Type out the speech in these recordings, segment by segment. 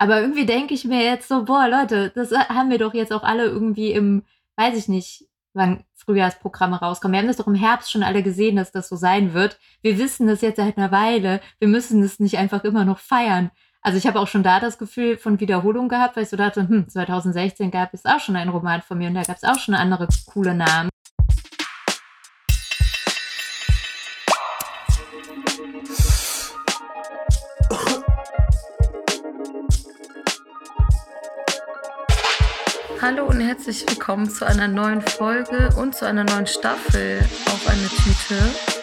Aber irgendwie denke ich mir jetzt so, boah, Leute, das haben wir doch jetzt auch alle irgendwie im, weiß ich nicht, wann Frühjahrsprogramme rauskommen. Wir haben das doch im Herbst schon alle gesehen, dass das so sein wird. Wir wissen das jetzt seit einer Weile. Wir müssen es nicht einfach immer noch feiern. Also ich habe auch schon da das Gefühl von Wiederholung gehabt, weil ich so dachte, hm, 2016 gab es auch schon einen Roman von mir und da gab es auch schon andere coole Namen. Hallo und herzlich willkommen zu einer neuen Folge und zu einer neuen Staffel auf eine Tüte.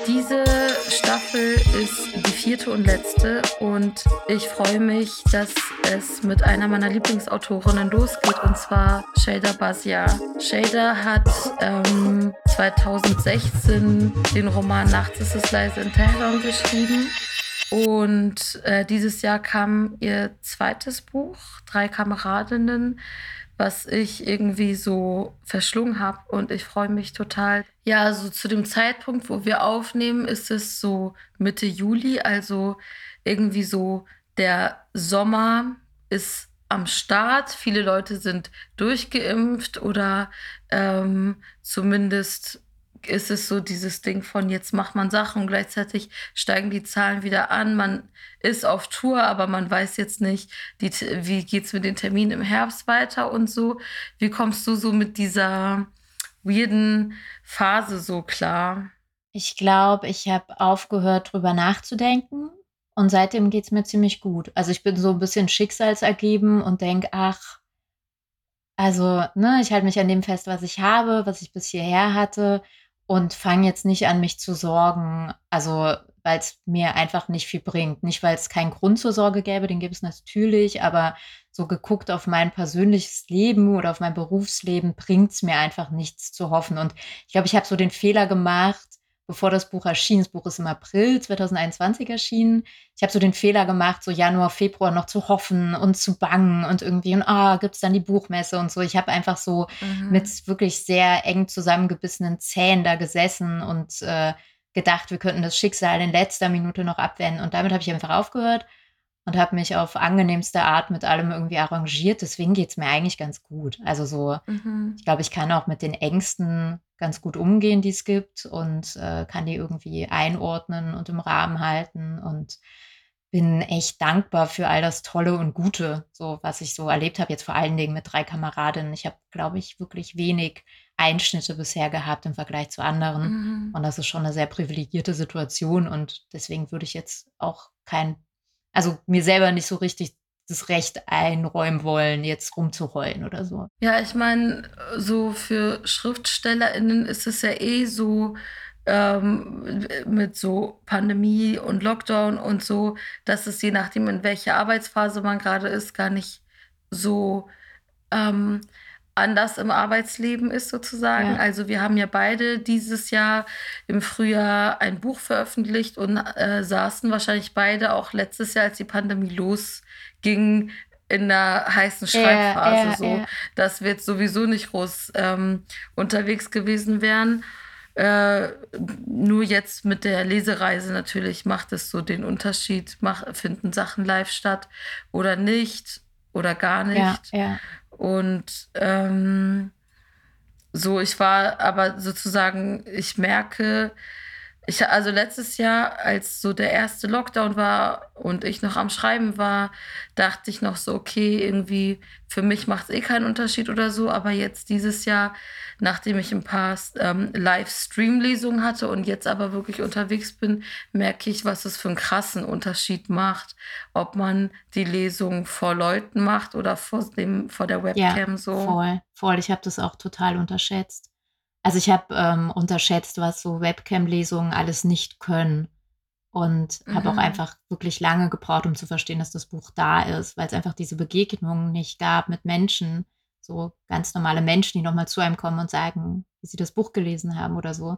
Diese Staffel ist die vierte und letzte und ich freue mich, dass es mit einer meiner Lieblingsautorinnen losgeht und zwar Shader Bazia. Shader hat ähm, 2016 den Roman Nachts ist es leise in Teheran geschrieben. Und äh, dieses Jahr kam ihr zweites Buch, Drei Kameradinnen, was ich irgendwie so verschlungen habe und ich freue mich total. Ja, so zu dem Zeitpunkt, wo wir aufnehmen, ist es so Mitte Juli, also irgendwie so der Sommer ist am Start. Viele Leute sind durchgeimpft oder ähm, zumindest ist es so dieses Ding von jetzt macht man Sachen und gleichzeitig steigen die Zahlen wieder an. Man ist auf Tour, aber man weiß jetzt nicht, die, wie geht es mit den Terminen im Herbst weiter und so. Wie kommst du so mit dieser weirden Phase so klar? Ich glaube, ich habe aufgehört, drüber nachzudenken. Und seitdem geht es mir ziemlich gut. Also ich bin so ein bisschen schicksalsergeben und denke, ach, also, ne, ich halte mich an dem fest, was ich habe, was ich bis hierher hatte und fange jetzt nicht an, mich zu sorgen, also weil es mir einfach nicht viel bringt. Nicht, weil es keinen Grund zur Sorge gäbe, den gibt es natürlich, aber so geguckt auf mein persönliches Leben oder auf mein Berufsleben bringt es mir einfach nichts zu hoffen. Und ich glaube, ich habe so den Fehler gemacht, bevor das Buch erschien, das Buch ist im April 2021 erschienen, ich habe so den Fehler gemacht, so Januar, Februar noch zu hoffen und zu bangen und irgendwie, und ah, gibt es dann die Buchmesse und so. Ich habe einfach so mhm. mit wirklich sehr eng zusammengebissenen Zähnen da gesessen und äh, gedacht, wir könnten das Schicksal in letzter Minute noch abwenden. Und damit habe ich einfach aufgehört und habe mich auf angenehmste Art mit allem irgendwie arrangiert. Deswegen geht es mir eigentlich ganz gut. Also so, mhm. ich glaube, ich kann auch mit den Ängsten ganz gut umgehen, die es gibt und äh, kann die irgendwie einordnen und im Rahmen halten und bin echt dankbar für all das Tolle und Gute, so was ich so erlebt habe, jetzt vor allen Dingen mit drei Kameradinnen. Ich habe, glaube ich, wirklich wenig Einschnitte bisher gehabt im Vergleich zu anderen. Mhm. Und das ist schon eine sehr privilegierte Situation. Und deswegen würde ich jetzt auch kein also mir selber nicht so richtig das Recht einräumen wollen, jetzt rumzuheulen oder so. Ja, ich meine, so für SchriftstellerInnen ist es ja eh so, ähm, mit so Pandemie und Lockdown und so, dass es je nachdem, in welcher Arbeitsphase man gerade ist, gar nicht so ähm, anders im Arbeitsleben ist sozusagen. Ja. Also wir haben ja beide dieses Jahr im Frühjahr ein Buch veröffentlicht und äh, saßen wahrscheinlich beide auch letztes Jahr, als die Pandemie losging, in der heißen Schreibphase. Ja, ja, so, dass wir jetzt sowieso nicht groß ähm, unterwegs gewesen wären. Äh, nur jetzt mit der Lesereise natürlich macht es so den Unterschied, mach, finden Sachen live statt oder nicht oder gar nicht. Ja, ja. Und ähm, so, ich war aber sozusagen, ich merke, ich, also letztes Jahr, als so der erste Lockdown war und ich noch am Schreiben war, dachte ich noch so, okay, irgendwie für mich macht es eh keinen Unterschied oder so. Aber jetzt dieses Jahr, nachdem ich ein paar ähm, Livestream-Lesungen hatte und jetzt aber wirklich unterwegs bin, merke ich, was es für einen krassen Unterschied macht, ob man die Lesung vor Leuten macht oder vor, dem, vor der Webcam ja, so. Voll, voll. Ich habe das auch total unterschätzt. Also ich habe ähm, unterschätzt, was so Webcam-Lesungen alles nicht können. Und mhm. habe auch einfach wirklich lange gebraucht, um zu verstehen, dass das Buch da ist, weil es einfach diese Begegnungen nicht gab mit Menschen, so ganz normale Menschen, die nochmal zu einem kommen und sagen, wie sie das Buch gelesen haben oder so.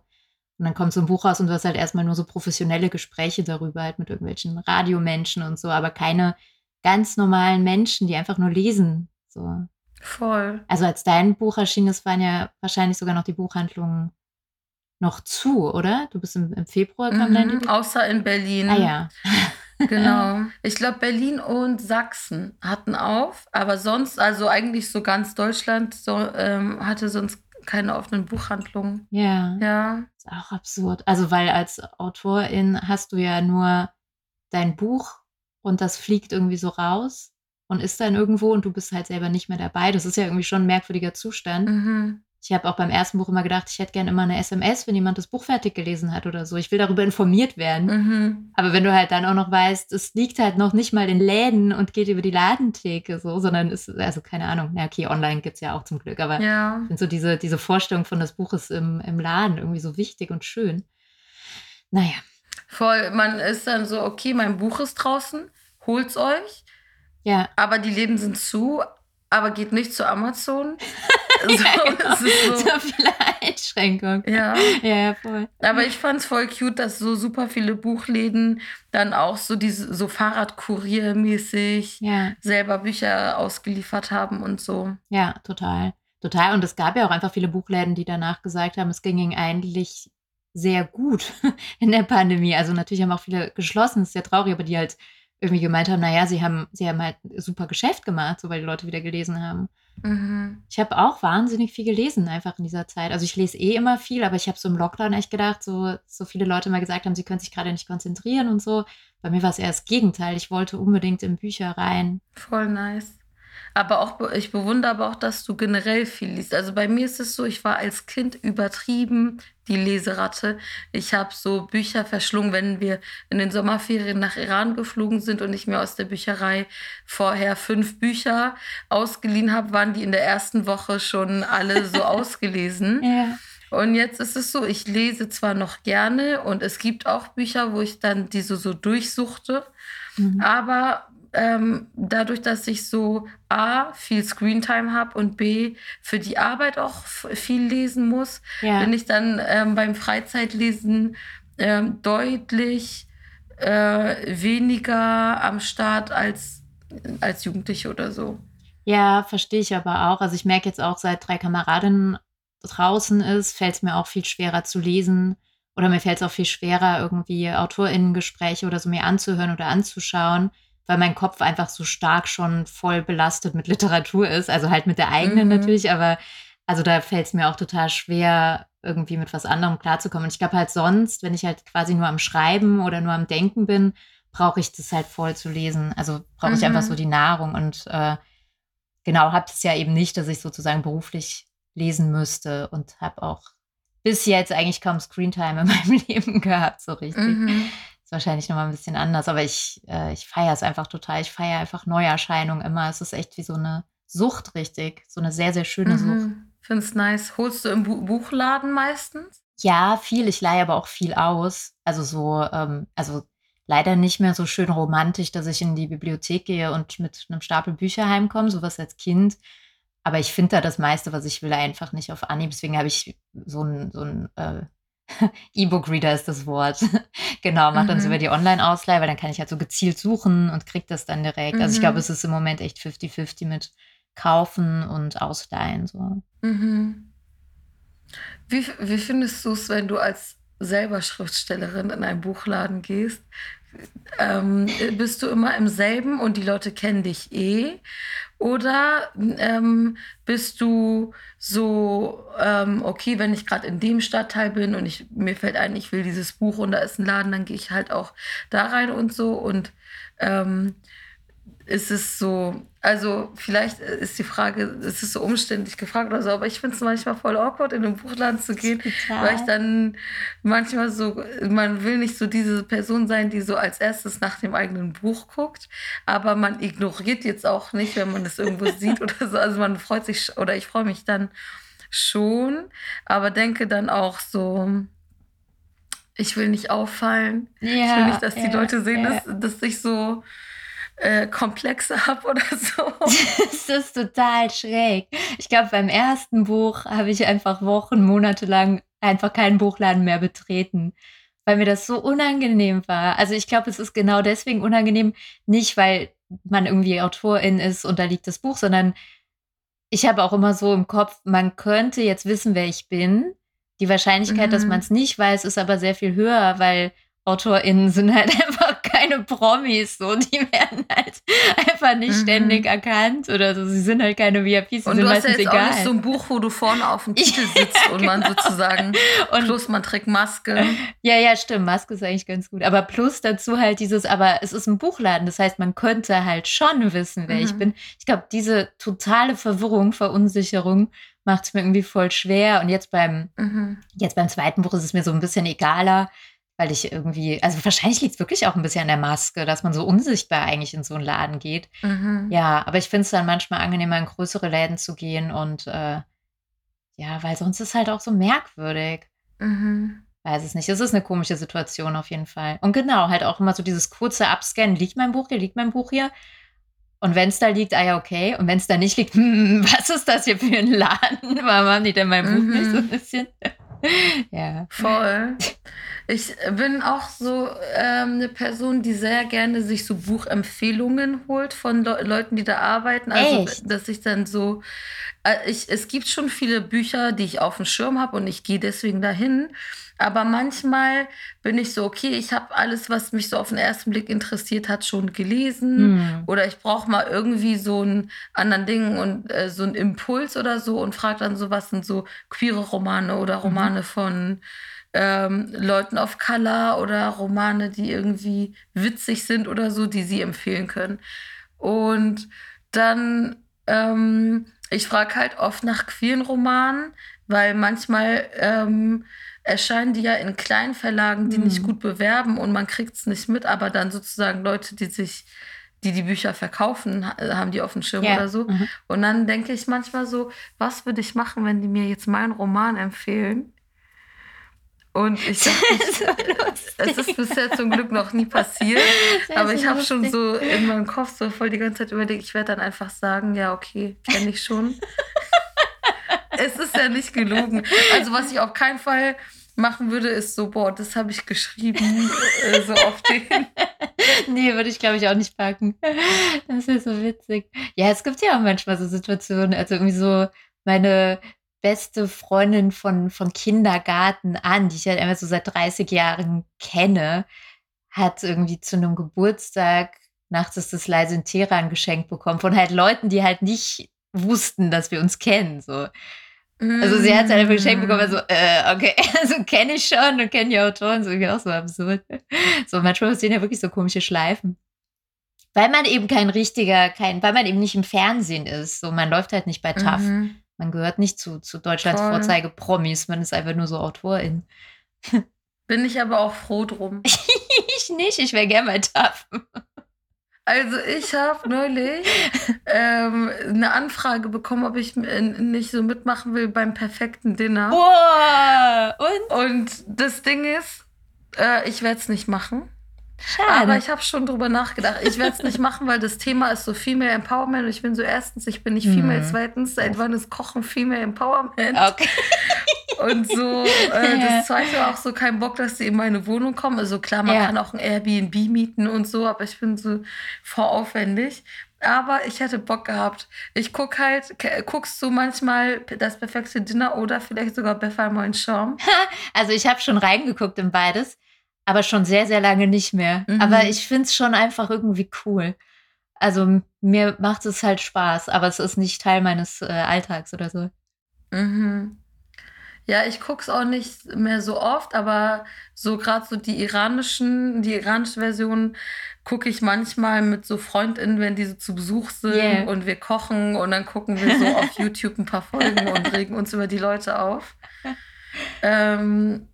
Und dann kommt so ein Buch raus und du hast halt erstmal nur so professionelle Gespräche darüber, halt mit irgendwelchen Radiomenschen und so, aber keine ganz normalen Menschen, die einfach nur lesen. So. Voll. Also als dein Buch erschien ist, waren ja wahrscheinlich sogar noch die Buchhandlungen noch zu, oder? Du bist im, im Februar kam mhm, dein Außer in Berlin. Ah ja. Genau. Ich glaube, Berlin und Sachsen hatten auf, aber sonst, also eigentlich so ganz Deutschland so, ähm, hatte sonst keine offenen Buchhandlungen. Ja. Ja. Ist auch absurd. Also, weil als Autorin hast du ja nur dein Buch und das fliegt irgendwie so raus und ist dann irgendwo und du bist halt selber nicht mehr dabei. Das ist ja irgendwie schon ein merkwürdiger Zustand. Mhm. Ich habe auch beim ersten Buch immer gedacht, ich hätte gerne immer eine SMS, wenn jemand das Buch fertig gelesen hat oder so. Ich will darüber informiert werden. Mhm. Aber wenn du halt dann auch noch weißt, es liegt halt noch nicht mal in Läden und geht über die Ladentheke so, sondern ist, also keine Ahnung, na okay, online gibt es ja auch zum Glück, aber Ja. ich finde so diese, diese Vorstellung von das Buch ist im, im Laden irgendwie so wichtig und schön. Naja, Voll, man ist dann so, okay, mein Buch ist draußen, holt's euch, ja, aber die Läden sind zu, aber geht nicht zu Amazon. so, genau. es ist so, so viele Einschränkungen. ja. Ja, ja, voll. Aber ich fand's voll cute, dass so super viele Buchläden dann auch so diese so Fahrradkuriermäßig Ja, selber Bücher ausgeliefert haben und so. ja, total. Total. Und es gab ja auch einfach viele Buchläden, die danach gesagt haben, es ging ihnen eigentlich sehr gut in der Pandemie. Also natürlich haben auch viele geschlossen, ist sehr traurig, aber die halt irgendwie gemeint haben, naja, sie haben, sie haben halt super Geschäft gemacht, so weil die Leute wieder gelesen haben. Mhm. Ich habe auch wahnsinnig viel gelesen einfach in dieser Zeit. Also ich lese eh immer viel, aber ich habe so im Lockdown echt gedacht, so, so viele Leute mal gesagt haben, sie können sich gerade nicht konzentrieren und so. Bei mir war es eher das Gegenteil. Ich wollte unbedingt in Bücher rein. Voll nice. Aber auch, ich bewundere aber auch, dass du generell viel liest. Also bei mir ist es so, ich war als Kind übertrieben die Leseratte. Ich habe so Bücher verschlungen, wenn wir in den Sommerferien nach Iran geflogen sind und ich mir aus der Bücherei vorher fünf Bücher ausgeliehen habe, waren die in der ersten Woche schon alle so ausgelesen. Ja. Und jetzt ist es so, ich lese zwar noch gerne und es gibt auch Bücher, wo ich dann diese so durchsuchte, Mhm. aber ähm, dadurch, dass ich so A, viel Screentime habe und B, für die Arbeit auch viel lesen muss, Ja. bin ich dann ähm, beim Freizeitlesen ähm, deutlich äh, weniger am Start als, als Jugendliche oder so. Ja, verstehe ich aber auch. Also ich merke jetzt auch, seit drei Kameradinnen draußen ist, fällt es mir auch viel schwerer zu lesen. Oder mir fällt es auch viel schwerer, irgendwie AutorInnen-Gespräche oder so mir anzuhören oder anzuschauen, weil mein Kopf einfach so stark schon voll belastet mit Literatur ist. Also halt mit der eigenen Mhm. natürlich, aber also da fällt es mir auch total schwer, irgendwie mit was anderem klarzukommen. Und ich glaube halt sonst, wenn ich halt quasi nur am Schreiben oder nur am Denken bin, brauche ich das halt voll zu lesen. Also brauche ich Mhm. einfach so die Nahrung und äh, genau, habe es ja eben nicht, dass ich sozusagen beruflich lesen müsste und habe auch bis jetzt eigentlich kaum Screentime in meinem Leben gehabt, so richtig. Mhm. Ist wahrscheinlich nochmal ein bisschen anders, aber ich, äh, ich feiere es einfach total. Ich feiere einfach Neuerscheinungen immer. Es ist echt wie so eine Sucht, richtig. So eine sehr, sehr schöne Sucht. Mhm. Find's nice. Holst du im Bu Buchladen meistens? Ja, viel. Ich leihe aber auch viel aus. Also so, ähm, also leider nicht mehr so schön romantisch, dass ich in die Bibliothek gehe und mit einem Stapel Bücher heimkomme, sowas als Kind. Aber ich finde da das meiste, was ich will, einfach nicht auf Anhieb. Deswegen habe ich so ein, so ein äh, E-Book-Reader ist das Wort. genau, mache dann so Mhm. über die Online-Ausleihe, weil dann kann ich halt so gezielt suchen und kriege das dann direkt. Also ich Mhm. glaube, es ist im Moment echt 50-50 mit Kaufen und Ausleihen. So. Mhm. Wie, wie findest du es, wenn du als selber Schriftstellerin in einen Buchladen gehst? Ähm, bist du immer im selben und die Leute kennen dich eh? Oder ähm, bist du so, ähm, okay, wenn ich gerade in dem Stadtteil bin und ich, mir fällt ein, ich will dieses Buch und da ist ein Laden, dann gehe ich halt auch da rein und so. Und ähm, ist es so, also vielleicht ist die Frage, ist es so umständlich gefragt oder so, aber ich finde es manchmal voll awkward, in einen Buchladen zu gehen, weil ich dann manchmal so, man will nicht so diese Person sein, die so als erstes nach dem eigenen Buch guckt, aber man ignoriert jetzt auch nicht, wenn man es irgendwo sieht oder so. Also man freut sich oder ich freue mich dann schon, aber denke dann auch so, ich will nicht auffallen. ja, Ich will nicht, dass die ja, Leute sehen, ja. dass, dass ich so äh, Komplexe habe oder so. Das ist total schräg. Ich glaube, beim ersten Buch habe ich einfach Wochen, Monate lang einfach keinen Buchladen mehr betreten, weil mir das so unangenehm war. Also ich glaube, es ist genau deswegen unangenehm, nicht weil man irgendwie Autorin ist und da liegt das Buch, sondern ich habe auch immer so im Kopf, man könnte jetzt wissen, wer ich bin. Die Wahrscheinlichkeit, dass Mhm. man es nicht weiß, ist aber sehr viel höher, weil AutorInnen sind halt einfach keine Promis, so. Die werden halt einfach nicht mhm. ständig erkannt oder so. Sie sind halt keine VIPs, Und du hast ja jetzt egal. auch nicht so ein Buch, wo du vorne auf dem Titel sitzt ja, und man genau. sozusagen, und plus man trägt Maske. Ja, ja, stimmt. Maske ist eigentlich ganz gut. Aber plus dazu halt dieses, aber es ist ein Buchladen. Das heißt, man könnte halt schon wissen, wer mhm. ich bin. Ich glaube, diese totale Verwirrung, Verunsicherung macht es mir irgendwie voll schwer. Und jetzt beim, mhm. jetzt beim zweiten Buch ist es mir so ein bisschen egaler, weil ich irgendwie, also wahrscheinlich liegt es wirklich auch ein bisschen an der Maske, dass man so unsichtbar eigentlich in so einen Laden geht. Mhm. Ja, aber ich finde es dann manchmal angenehmer, in größere Läden zu gehen und äh, ja, weil sonst ist es halt auch so merkwürdig. Mhm. Weiß es nicht. Es ist eine komische Situation auf jeden Fall. Und genau, halt auch immer so dieses kurze Abscannen. Liegt mein Buch hier? Liegt mein Buch hier? Und wenn es da liegt, ah ja, okay. Und wenn es da nicht liegt, hm, was ist das hier für ein Laden? Warum haben die denn mein Buch mhm. nicht so ein bisschen? ja. Voll. Ich bin auch so ähm, eine Person, die sehr gerne sich so Buchempfehlungen holt von Le Leuten, die da arbeiten. Also, Echt? dass ich dann so. Äh, ich, es gibt schon viele Bücher, die ich auf dem Schirm habe und ich gehe deswegen dahin. Aber manchmal bin ich so, okay, ich habe alles, was mich so auf den ersten Blick interessiert hat, schon gelesen. Mhm. Oder ich brauche mal irgendwie so einen anderen Ding und äh, so einen Impuls oder so und frage dann so, was sind so queere Romane oder mhm. Romane mhm. von ähm, Leuten of Color oder Romane, die irgendwie witzig sind oder so, die sie empfehlen können. Und dann, ähm, ich frage halt oft nach queeren Romanen, weil manchmal ähm, erscheinen die ja in kleinen Verlagen, die mhm. nicht gut bewerben und man kriegt es nicht mit, aber dann sozusagen Leute, die sich, die die Bücher verkaufen, haben die auf dem Schirm ja. oder so. Mhm. Und dann denke ich manchmal so, was würde ich machen, wenn die mir jetzt meinen Roman empfehlen? Und ich dachte, so es ist bisher zum Glück noch nie passiert, aber ich habe schon so in meinem Kopf so voll die ganze Zeit überlegt, ich werde dann einfach sagen, ja, okay, kenne ich schon. es ist ja nicht gelogen. Also was ich auf keinen Fall machen würde, ist so, boah, das habe ich geschrieben, äh, so auf den. nee, würde ich glaube ich auch nicht packen. Das ist so witzig. Ja, es gibt ja auch manchmal so Situationen, also irgendwie so meine beste Freundin von, von Kindergarten an, die ich halt einfach so seit 30 Jahren kenne, hat irgendwie zu einem Geburtstag nachts ist das leise in Teheran geschenkt bekommen von halt Leuten, die halt nicht wussten, dass wir uns kennen. So. Also sie hat es einfach geschenkt bekommen, also, äh, okay, also kenne ich schon und kenne die Autoren, so irgendwie auch so absurd. So, manchmal passieren ja wirklich so komische Schleifen. Weil man eben kein richtiger, kein, weil man eben nicht im Fernsehen ist. So, man läuft halt nicht bei TAF. Mhm. Man gehört nicht zu, zu Deutschlands Voll. Vorzeige Promis, man ist einfach nur so Autorin. Bin ich aber auch froh drum. ich nicht, ich wäre gerne bei TAF. Also ich habe neulich ähm, eine Anfrage bekommen, ob ich nicht so mitmachen will beim perfekten Dinner. Boah, und? Und das Ding ist, äh, ich werde es nicht machen. Schade. Aber ich habe schon drüber nachgedacht. Ich werde es nicht machen, weil das Thema ist so Female Empowerment. Und ich bin so erstens, ich bin nicht Female. Mhm. Zweitens, seit wann ist Kochen Female Empowerment? Okay. Und so, äh, das zweite auch so kein Bock, dass sie in meine Wohnung kommen. Also klar, man ja. kann auch ein Airbnb mieten und so, aber ich bin so voraufwendig. Aber ich hätte Bock gehabt. Ich guck halt, guckst du manchmal das perfekte Dinner oder vielleicht sogar Befall Moin Charme? Also ich habe schon reingeguckt in beides, aber schon sehr, sehr lange nicht mehr. Mhm. Aber ich finde es schon einfach irgendwie cool. Also mir macht es halt Spaß, aber es ist nicht Teil meines äh, Alltags oder so. Mhm. Ja, ich gucke es auch nicht mehr so oft, aber so gerade so die iranischen, die iranische Version gucke ich manchmal mit so FreundInnen, wenn die so zu Besuch sind yeah. und wir kochen und dann gucken wir so auf YouTube ein paar Folgen und regen uns über die Leute auf. Ähm,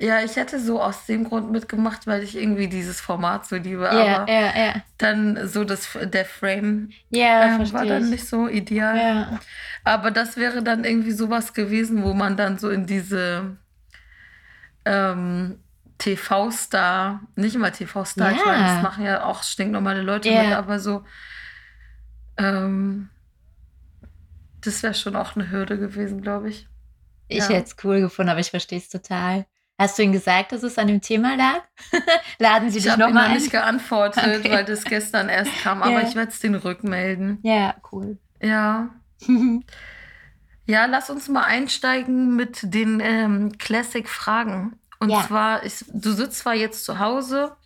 ja, ich hätte so aus dem Grund mitgemacht, weil ich irgendwie dieses Format so liebe. Yeah, aber yeah, yeah. dann so das, der Frame ähm, war dann nicht so ideal. Aber das wäre dann irgendwie sowas gewesen, wo man dann so in diese ähm, TV-Star, nicht immer TV-Star, ich meine, das machen ja auch stinknormale Leute mit, aber so, ähm, das wäre schon auch eine Hürde gewesen, glaube ich. Ich ja. hätte es cool gefunden, aber ich verstehe es total. Hast du ihm gesagt, dass es an dem Thema lag? Laden Sie dich nochmal ein? Ich habe nicht geantwortet, okay. weil das gestern erst kam, aber yeah. ich werde es den rückmelden. Ja, cool. Ja. ja, lass uns mal einsteigen mit den ähm, Classic-Fragen. Und ja. zwar, ist, du sitzt zwar jetzt zu Hause,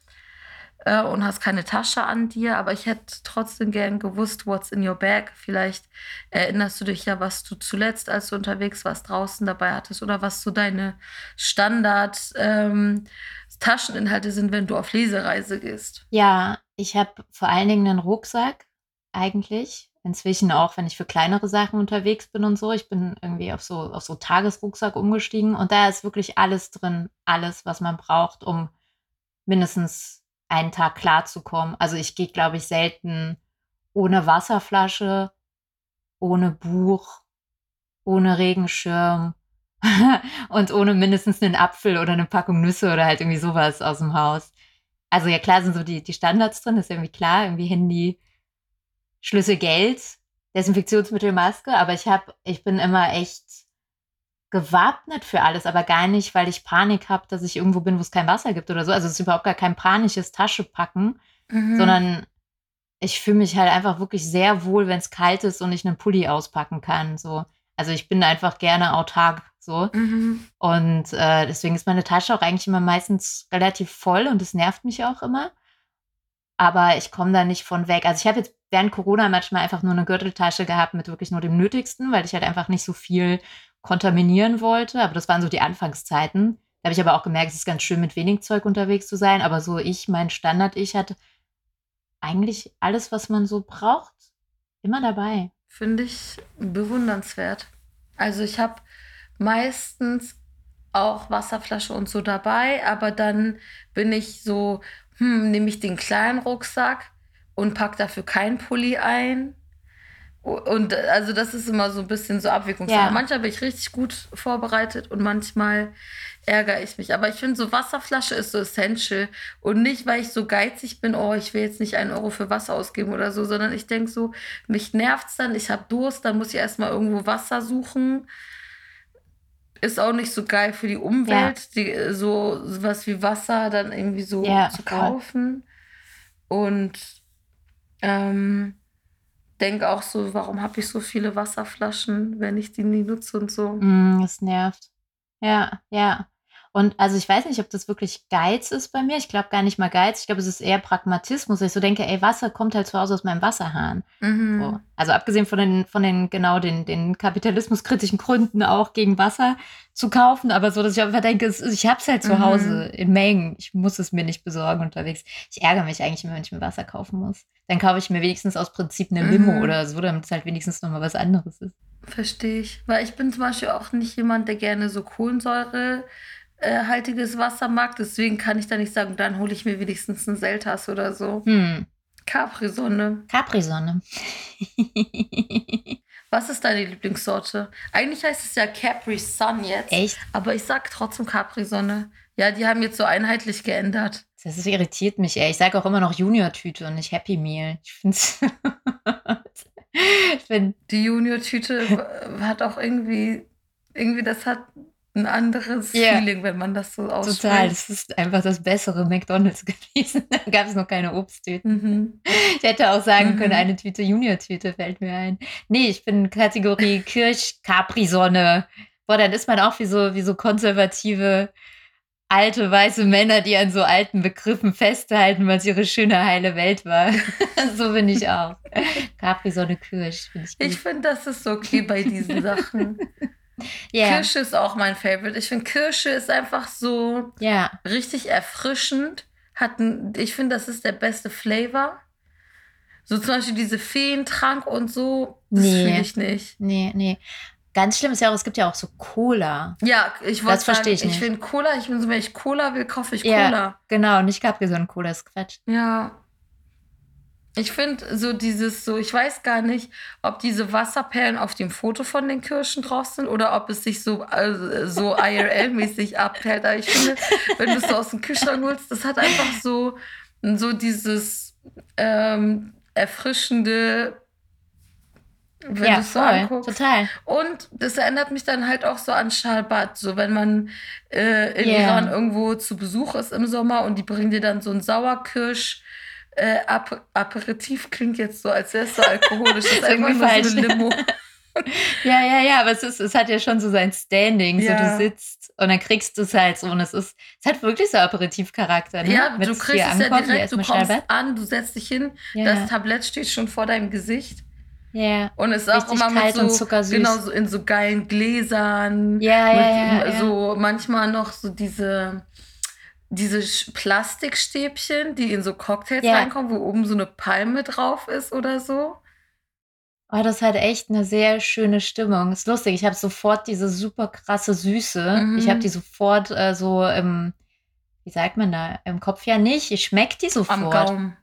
äh, und hast keine Tasche an dir, aber ich hätte trotzdem gern gewusst, what's in your bag. Vielleicht erinnerst du dich ja, was du zuletzt, als du unterwegs warst, draußen dabei hattest oder was so deine Standard ähm, Tascheninhalte sind, wenn du auf Lesereise gehst. Ja, ich habe vor allen Dingen einen Rucksack eigentlich. Inzwischen auch, wenn ich für kleinere Sachen unterwegs bin und so. Ich bin irgendwie auf so, auf so Tagesrucksack umgestiegen und da ist wirklich alles drin. Alles, was man braucht, um mindestens einen Tag klarzukommen. Also ich gehe, glaube ich, selten ohne Wasserflasche, ohne Buch, ohne Regenschirm und ohne mindestens einen Apfel oder eine Packung Nüsse oder halt irgendwie sowas aus dem Haus. Also ja, klar sind so die, die Standards drin, ist irgendwie klar, irgendwie Handy, Schlüssel Geld, Desinfektionsmittel, Maske, aber ich habe, ich bin immer echt gewappnet für alles, aber gar nicht, weil ich Panik habe, dass ich irgendwo bin, wo es kein Wasser gibt oder so. Also es ist überhaupt gar kein panisches Taschepacken, mhm. sondern ich fühle mich halt einfach wirklich sehr wohl, wenn es kalt ist und ich einen Pulli auspacken kann. So. Also ich bin einfach gerne autark so. Mhm. Und äh, deswegen ist meine Tasche auch eigentlich immer meistens relativ voll und es nervt mich auch immer. Aber ich komme da nicht von weg. Also ich habe jetzt während Corona manchmal einfach nur eine Gürteltasche gehabt mit wirklich nur dem Nötigsten, weil ich halt einfach nicht so viel kontaminieren wollte. Aber das waren so die Anfangszeiten. Da habe ich aber auch gemerkt, es ist ganz schön, mit wenig Zeug unterwegs zu sein. Aber so ich, mein Standard-Ich, hatte eigentlich alles, was man so braucht, immer dabei. Finde ich bewundernswert. Also ich habe meistens auch Wasserflasche und so dabei, aber dann bin ich so, hm, nehme ich den kleinen Rucksack und packe dafür keinen Pulli ein und also das ist immer so ein bisschen so Abwägungssache. Ja. Manchmal bin ich richtig gut vorbereitet und manchmal ärgere ich mich. Aber ich finde, so Wasserflasche ist so essential. Und nicht, weil ich so geizig bin, oh, ich will jetzt nicht einen Euro für Wasser ausgeben oder so, sondern ich denke so, mich nervt es dann, ich habe Durst, dann muss ich erstmal irgendwo Wasser suchen. Ist auch nicht so geil für die Umwelt, ja. die, so was wie Wasser dann irgendwie so ja, zu kaufen. Und ähm, denke auch so, warum habe ich so viele Wasserflaschen, wenn ich die nie nutze und so. Mm, das nervt. Ja, ja. Und also ich weiß nicht, ob das wirklich Geiz ist bei mir. Ich glaube gar nicht mal Geiz. Ich glaube, es ist eher Pragmatismus. Ich so denke, ey, Wasser kommt halt zu Hause aus meinem Wasserhahn. Mhm. So. Also abgesehen von den, von den, genau, den, den kapitalismuskritischen Gründen auch gegen Wasser zu kaufen. Aber so, dass ich einfach denke, ich habe es halt zu mhm. Hause in Mengen. Ich muss es mir nicht besorgen unterwegs. Ich ärgere mich eigentlich immer, wenn ich mir Wasser kaufen muss. Dann kaufe ich mir wenigstens aus Prinzip eine Limo mhm. oder so, damit es halt wenigstens nochmal was anderes ist. Verstehe ich. Weil ich bin zum Beispiel auch nicht jemand, der gerne so Kohlensäure äh, haltiges Wasser mag. Deswegen kann ich da nicht sagen, dann hole ich mir wenigstens einen Seltas oder so. Hm. Capri-Sonne. Capri-Sonne. Was ist deine Lieblingssorte? Eigentlich heißt es ja Capri Sun jetzt. Echt? Aber ich sag trotzdem Capri-Sonne. Ja, die haben jetzt so einheitlich geändert. Das ist, irritiert mich, ey. Ich sage auch immer noch Junior-Tüte und nicht Happy Meal. Ich finde es. find die Junior-Tüte hat auch irgendwie, irgendwie, das hat ein anderes yeah. Feeling, wenn man das so ausspricht. Total, das ist einfach das bessere McDonalds gewesen. da gab es noch keine Obsttüten. Mhm. Ich hätte auch sagen mhm. können, eine Tüte Junior-Tüte fällt mir ein. Nee, ich bin Kategorie Kirsch-Capri-Sonne. Boah, dann ist man auch wie so, wie so konservative alte weiße Männer, die an so alten Begriffen festhalten, weil es ihre schöne heile Welt war. so bin ich auch. Capri-Sonne Kirsch. Find ich ich finde, das ist okay bei diesen Sachen. Yeah. Kirsche ist auch mein Favorite. Ich finde, Kirsche ist einfach so yeah. richtig erfrischend. Hat ein, ich finde, das ist der beste Flavor. So zum Beispiel diese Feentrank und so, das nee. finde ich nicht. Nee, nee. Ganz schlimm ist ja auch, es gibt ja auch so Cola. Ja, ich wollte Das verstehe ich nicht. Ich finde Cola, ich bin so, wenn ich Cola will, kaufe ich ja, Cola. Genau, nicht Capri, sondern Cola ist Quatsch. Ja, ich finde so dieses so, ich weiß gar nicht, ob diese Wasserperlen auf dem Foto von den Kirschen drauf sind oder ob es sich so, also, so IRL-mäßig abperlt. Aber ich finde, wenn du es so aus dem Kühlschrank holst, das hat einfach so, so dieses ähm, erfrischende, wenn ja, du es so anguckst. Total. Und das erinnert mich dann halt auch so an Sharbat, so wenn man äh, in yeah. Iran irgendwo zu Besuch ist im Sommer und die bringen dir dann so ein Sauerkirsch äh, Ap Aperitif klingt jetzt so, als wäre es so alkoholisch. Das ist einfach nur falsch. so eine Limo. ja, ja, ja, aber es, ist, es hat ja schon so sein Standing. Ja. So, du sitzt und dann kriegst du es halt so und es ist, es hat wirklich so Aperitivcharakter. Ne? Ja, Mit du kriegst es ja ankommen, hier direkt, du kommst Sherbet. an, du setzt dich hin, Ja, das Tablett steht schon vor deinem Gesicht ja. und es ist auch immer mit so, genau, so in so geilen Gläsern, Ja, ja, mit ja, ja. so manchmal noch so diese, diese Plastikstäbchen, die in so Cocktails Ja. reinkommen, wo oben so eine Palme drauf ist oder so. Oh, das hat echt eine sehr schöne Stimmung. Ist lustig, ich habe sofort diese super krasse Süße. Mhm. Ich habe die sofort äh, so im, wie sagt man da, im Kopf ja nicht. Ich schmecke die sofort. Am Gaumen.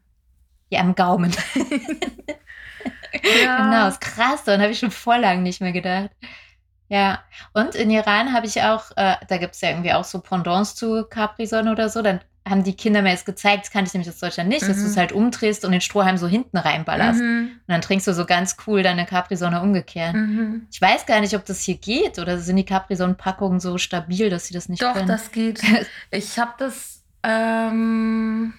Ja, am Gaumen. Ja. Genau, ist krass. Daran habe ich schon vor lang nicht mehr gedacht. Ja, und in Iran habe ich auch, äh, da gibt es ja irgendwie auch so Pendants zu Capri-Sonne oder so. Dann haben die Kinder mir jetzt gezeigt, das kannte ich nämlich aus Deutschland nicht, dass Mhm. du es halt umdrehst und den Strohhalm so hinten reinballerst. Mhm. Und dann trinkst du so ganz cool deine Capri-Sonne umgekehrt. Mhm. Ich weiß gar nicht, ob das hier geht oder sind die Capri-Sonnen-Packungen so stabil, dass sie das nicht Doch, können. das geht. Ich habe das ähm,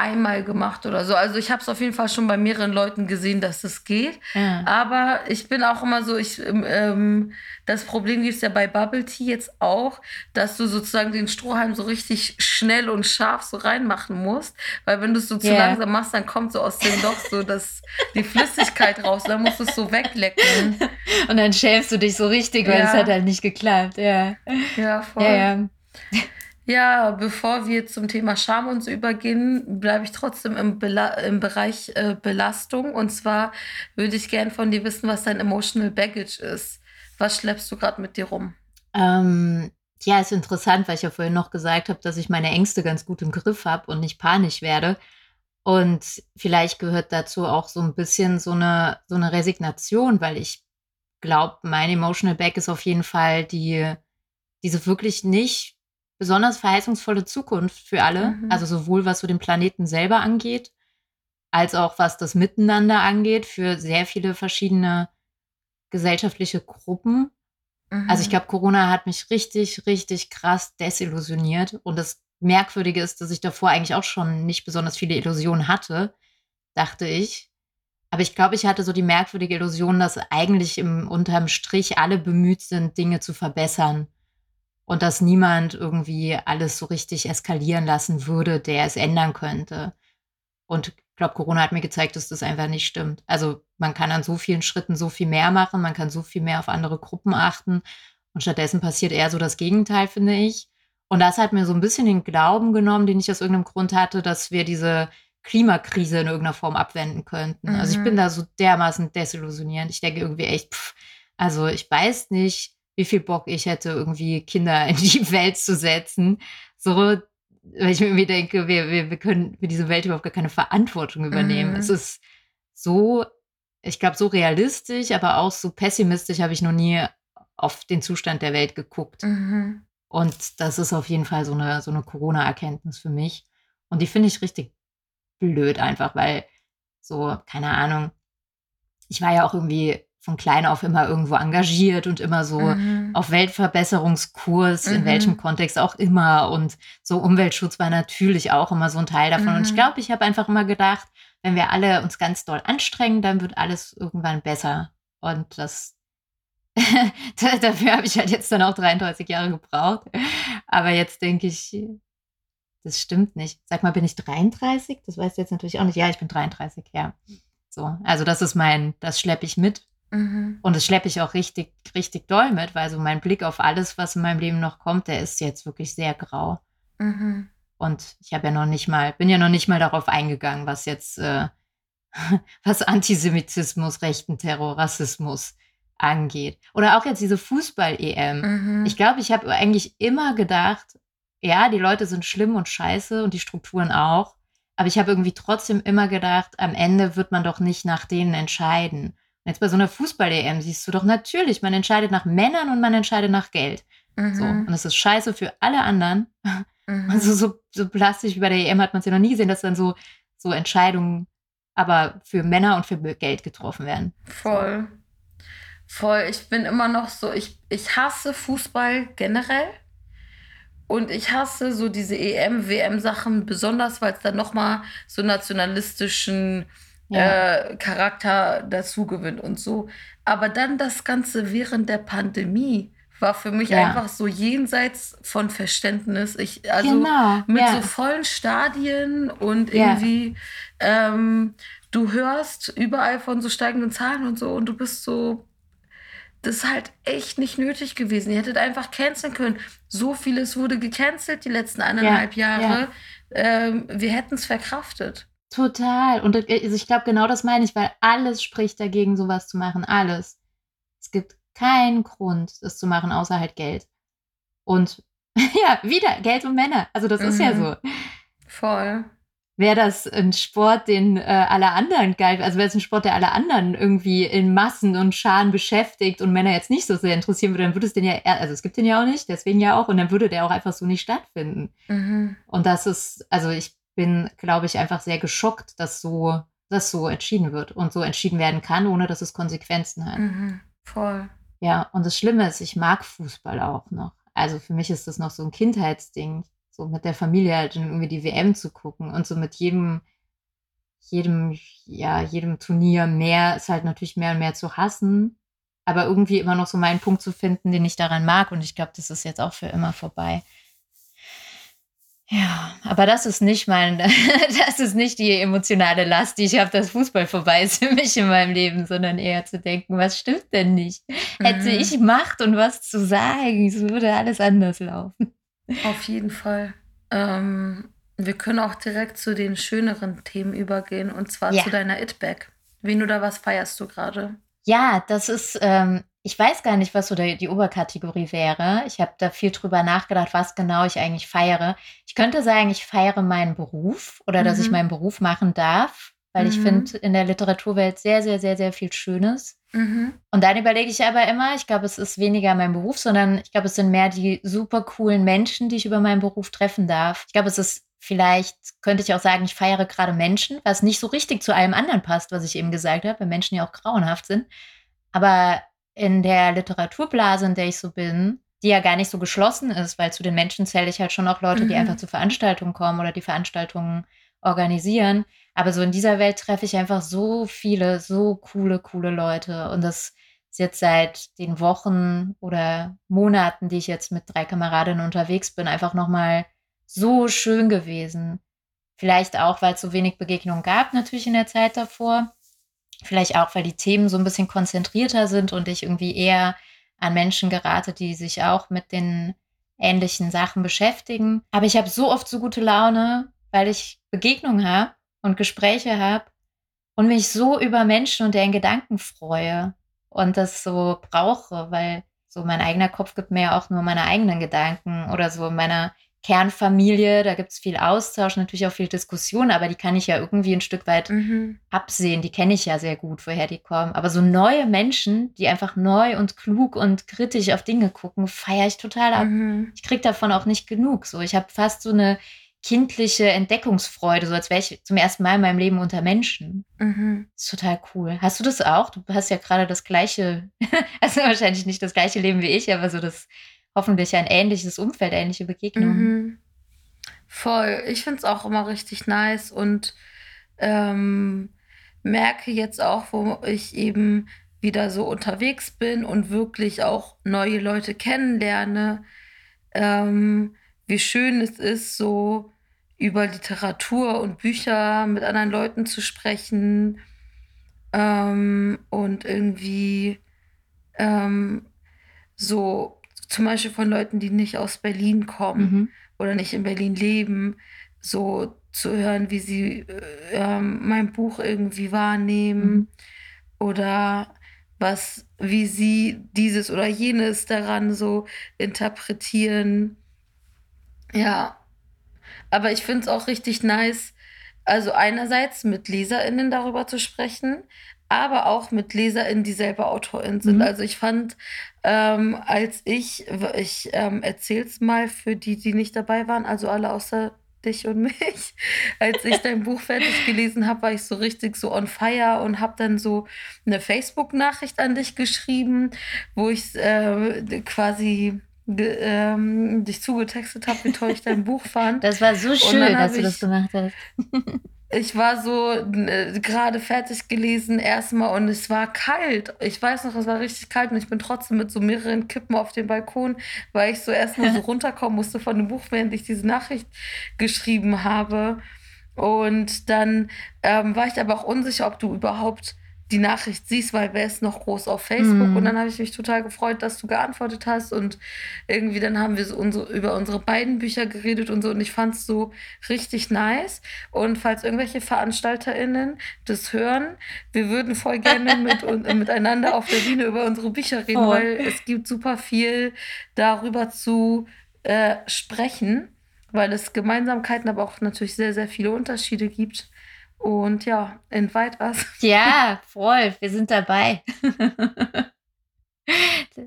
einmal gemacht oder so. Also ich habe es auf jeden Fall schon bei mehreren Leuten gesehen, dass es geht. ja. Aber ich bin auch immer so, ich, ähm, ähm, das Problem gibt es ja bei Bubble Tea jetzt auch, dass du sozusagen den Strohhalm so richtig schnell und scharf so reinmachen musst. Weil wenn du es so zu Ja. langsam machst, dann kommt so aus dem Loch so das, die Flüssigkeit raus. Dann musst du es so weglecken. Und dann schämst du dich so richtig, weil Ja. es hat halt nicht geklappt. Ja, Ja, voll. ja, ja. Bevor wir zum Thema Scham und so übergehen, bleibe ich trotzdem im, Bela im Bereich äh, Belastung. Und zwar würde ich gern von dir wissen, was dein Emotional Baggage ist. Was schleppst du gerade mit dir rum? Ähm, ja, ist interessant, weil ich ja vorhin noch gesagt habe, dass ich meine Ängste ganz gut im Griff habe und nicht panisch werde. Und vielleicht gehört dazu auch so ein bisschen so eine, so eine Resignation, weil ich glaube, mein Emotional Back ist auf jeden Fall die, diese wirklich nicht besonders verheißungsvolle Zukunft für alle. Mhm. Also sowohl was so den Planeten selber angeht, als auch was das Miteinander angeht für sehr viele verschiedene gesellschaftliche Gruppen. Also ich Mhm. glaube, Corona hat mich richtig, richtig krass desillusioniert. Und das Merkwürdige ist, dass ich davor eigentlich auch schon nicht besonders viele Illusionen hatte, dachte ich. Aber ich glaube, ich hatte so die merkwürdige Illusion, dass eigentlich im unterm Strich alle bemüht sind, Dinge zu verbessern. Und dass niemand irgendwie alles so richtig eskalieren lassen würde, der es ändern könnte. Und ich glaube, Corona hat mir gezeigt, dass das einfach nicht stimmt. Also man kann an so vielen Schritten so viel mehr machen, man kann so viel mehr auf andere Gruppen achten. Und stattdessen passiert eher so das Gegenteil, finde ich. Und das hat mir so ein bisschen den Glauben genommen, den ich aus irgendeinem Grund hatte, dass wir diese Klimakrise in irgendeiner Form abwenden könnten. Also ich Mhm. bin da so dermaßen desillusionierend. Ich denke irgendwie echt, pff, also ich weiß nicht, wie viel Bock ich hätte, irgendwie Kinder in die Welt zu setzen. So, weil ich mir irgendwie denke, wir, wir, wir können für diese Welt überhaupt gar keine Verantwortung übernehmen. Mhm. Es ist so, ich glaube, so realistisch, aber auch so pessimistisch habe ich noch nie auf den Zustand der Welt geguckt. Mhm. Und das ist auf jeden Fall so eine, so eine Corona-Erkenntnis für mich. Und die finde ich richtig blöd einfach, weil so, keine Ahnung, ich war ja auch irgendwie von klein auf immer irgendwo engagiert und immer so Mhm. auf Weltverbesserungskurs, in Mhm. welchem Kontext auch immer. Und so Umweltschutz war natürlich auch immer so ein Teil davon. Und ich Mhm. glaube, ich habe einfach immer gedacht, wenn wir alle uns ganz doll anstrengen, dann wird alles irgendwann besser. Und das da- dafür habe ich halt jetzt dann auch 33 Jahre gebraucht. Aber jetzt denke ich, das stimmt nicht. Sag mal, bin ich 33? Das weißt du jetzt natürlich auch nicht. Ja, ich bin 33, ja. So, also das ist mein, das schleppe ich mit. Mhm. Und das schleppe ich auch richtig, richtig doll mit, weil so mein Blick auf alles, was in meinem Leben noch kommt, der ist jetzt wirklich sehr grau. Mhm. Und ich habe ja noch nicht mal, bin ja noch nicht mal darauf eingegangen, was jetzt, äh, was Antisemitismus, rechten Terror, Rassismus angeht. Oder auch jetzt diese Fußball-EM. Mhm. Ich glaube, ich habe eigentlich immer gedacht, ja, die Leute sind schlimm und scheiße und die Strukturen auch. Aber ich habe irgendwie trotzdem immer gedacht, am Ende wird man doch nicht nach denen entscheiden. Jetzt bei so einer Fußball-EM siehst du doch natürlich, man entscheidet nach Männern und man entscheidet nach Geld. So. Mhm. Und es ist scheiße für alle anderen. Mhm. Also so, so plastisch wie bei der EM hat man es ja noch nie gesehen, dass dann so, so Entscheidungen aber für Männer und für Geld getroffen werden. Voll. Voll. Ich bin immer noch so, ich, ich hasse Fußball generell. Und ich hasse so diese EM, WM-Sachen, besonders weil es dann nochmal so nationalistischen Ja. äh, Charakter dazu gewinnt und so. Aber dann das Ganze während der Pandemie, war für mich Ja. einfach so jenseits von Verständnis. Ich, also Genau, mit ja. so vollen Stadien und irgendwie, ähm, du hörst überall von so steigenden Zahlen und so und du bist so, das ist halt echt nicht nötig gewesen. Ihr hättet einfach canceln können. So vieles wurde gecancelt die letzten eineinhalb Jahre. Ähm, wir hätten es verkraftet. Total. Und äh, also ich glaube, genau das meine ich, weil alles spricht dagegen, sowas zu machen. Alles. Es gibt keinen Grund, das zu machen, außer halt Geld. Und ja, wieder Geld und Männer. Also das ist ja Mhm. so. Voll. Wäre das ein Sport, den äh, alle anderen geil, also wäre es ein Sport, der alle anderen irgendwie in Massen und Scharen beschäftigt und Männer jetzt nicht so sehr interessieren würde, dann würde es den ja, also es gibt den ja auch nicht, deswegen ja auch, und dann würde der auch einfach so nicht stattfinden. Mhm. Und das ist, also ich bin, glaube ich, einfach sehr geschockt, dass so, dass so entschieden wird und so entschieden werden kann, ohne dass es Konsequenzen hat. Mhm. Voll. Ja, und das Schlimme ist, ich mag Fußball auch noch. Also für mich ist das noch so ein Kindheitsding, so mit der Familie halt irgendwie die WM zu gucken und so mit jedem, jedem, ja, jedem Turnier mehr ist halt natürlich mehr und mehr zu hassen, aber irgendwie immer noch so meinen Punkt zu finden, den ich daran mag und ich glaube, das ist jetzt auch für immer vorbei. Ja, aber das ist nicht mein, das ist nicht die emotionale Last, die ich habe, dass Fußball vorbei ist für mich in meinem Leben, sondern eher zu denken, was stimmt denn nicht? Hätte Mhm. ich Macht und was zu sagen, es würde alles anders laufen. Auf jeden Fall. Ähm, wir können auch direkt zu den schöneren Themen übergehen und zwar Ja. zu deiner It-Bag. Wen oder was feierst du gerade? Ja, das ist, ähm, ich weiß gar nicht, was so der, die Oberkategorie wäre. Ich habe da viel drüber nachgedacht, was genau ich eigentlich feiere. Ich könnte sagen, ich feiere meinen Beruf oder dass ich Mhm. meinen Beruf machen darf, weil ich Mhm. finde in der Literaturwelt sehr, sehr, sehr, sehr viel Schönes. Mhm. Und dann überlege ich aber immer, ich glaube, es ist weniger mein Beruf, sondern ich glaube, es sind mehr die super coolen Menschen, die ich über meinen Beruf treffen darf. Ich glaube, es ist vielleicht, könnte ich auch sagen, ich feiere gerade Menschen, was nicht so richtig zu allem anderen passt, was ich eben gesagt habe, weil Menschen ja auch grauenhaft sind. Aber in der Literaturblase, in der ich so bin, die ja gar nicht so geschlossen ist, weil zu den Menschen zähle ich halt schon auch Leute, die Mhm. einfach zu Veranstaltungen kommen oder die Veranstaltungen organisieren. Aber so in dieser Welt treffe ich einfach so viele, so coole, coole Leute. Und das ist jetzt seit den Wochen oder Monaten, die ich jetzt mit drei Kameradinnen unterwegs bin, einfach nochmal so schön gewesen. Vielleicht auch, weil es so wenig Begegnungen gab, natürlich in der Zeit davor. Vielleicht auch, weil die Themen so ein bisschen konzentrierter sind und ich irgendwie eher an Menschen gerate, die sich auch mit den ähnlichen Sachen beschäftigen. Aber ich habe so oft so gute Laune, weil ich Begegnungen habe und Gespräche habe und mich so über Menschen und deren Gedanken freue und das so brauche, weil so mein eigener Kopf gibt mir ja auch nur meine eigenen Gedanken oder so in meiner Kernfamilie, da gibt es viel Austausch, natürlich auch viel Diskussion, aber die kann ich ja irgendwie ein Stück weit Mhm. absehen. Die kenne ich ja sehr gut, woher die kommen. Aber so neue Menschen, die einfach neu und klug und kritisch auf Dinge gucken, feiere ich total ab. Mhm. Ich kriege davon auch nicht genug. So, ich habe fast so eine kindliche Entdeckungsfreude, so als wäre ich zum ersten Mal in meinem Leben unter Menschen. Mhm. Das ist total cool. Hast du das auch? Du hast ja gerade das gleiche, also wahrscheinlich nicht das gleiche Leben wie ich, aber so das hoffentlich ein ähnliches Umfeld, ähnliche Begegnungen. Mhm. Voll. Ich finde es auch immer richtig nice und ähm, merke jetzt auch, wo ich eben wieder so unterwegs bin und wirklich auch neue Leute kennenlerne, ähm, wie schön es ist, so über Literatur und Bücher mit anderen Leuten zu sprechen ähm, und irgendwie ähm, so zum Beispiel von Leuten, die nicht aus Berlin kommen Mhm. oder nicht in Berlin leben, so zu hören, wie sie äh, ähm, mein Buch irgendwie wahrnehmen Mhm. oder was, wie sie dieses oder jenes daran so interpretieren. Ja, aber ich finde es auch richtig nice, also einerseits mit LeserInnen darüber zu sprechen, aber auch mit LeserInnen, die selber AutorInnen sind. Mhm. Also ich fand, ähm, als ich, ich ähm, erzähl's mal für die, die nicht dabei waren, also alle außer dich und mich. Als ich dein Buch fertig gelesen habe, war ich so richtig so on fire und habe dann so eine Facebook-Nachricht an dich geschrieben, wo ich äh, quasi ähm, dich zugetextet habe, wie toll ich dein Buch fand. Das war so schön, dass du das gemacht hast. ich war so äh, gerade fertig gelesen erstmal und es war kalt. Ich weiß noch, es war richtig kalt und ich bin trotzdem mit so mehreren Kippen auf dem Balkon, weil ich so erstmal so runterkommen musste von dem Buch, während ich diese Nachricht geschrieben habe. Und dann ähm, war ich aber auch unsicher, ob du überhaupt die Nachricht siehst, weil wer ist noch groß auf Facebook? Mm. Und dann habe ich mich total gefreut, dass du geantwortet hast. Und irgendwie dann haben wir so unsere, über unsere beiden Bücher geredet und so. Und ich fand es so richtig nice. Und falls irgendwelche VeranstalterInnen das hören, wir würden voll gerne mit, und, miteinander auf der Bühne über unsere Bücher reden, oh. weil es gibt super viel darüber zu äh, sprechen, weil es Gemeinsamkeiten, aber auch natürlich sehr, sehr viele Unterschiede gibt. Und ja, invite us. Ja, voll. Wir sind dabei.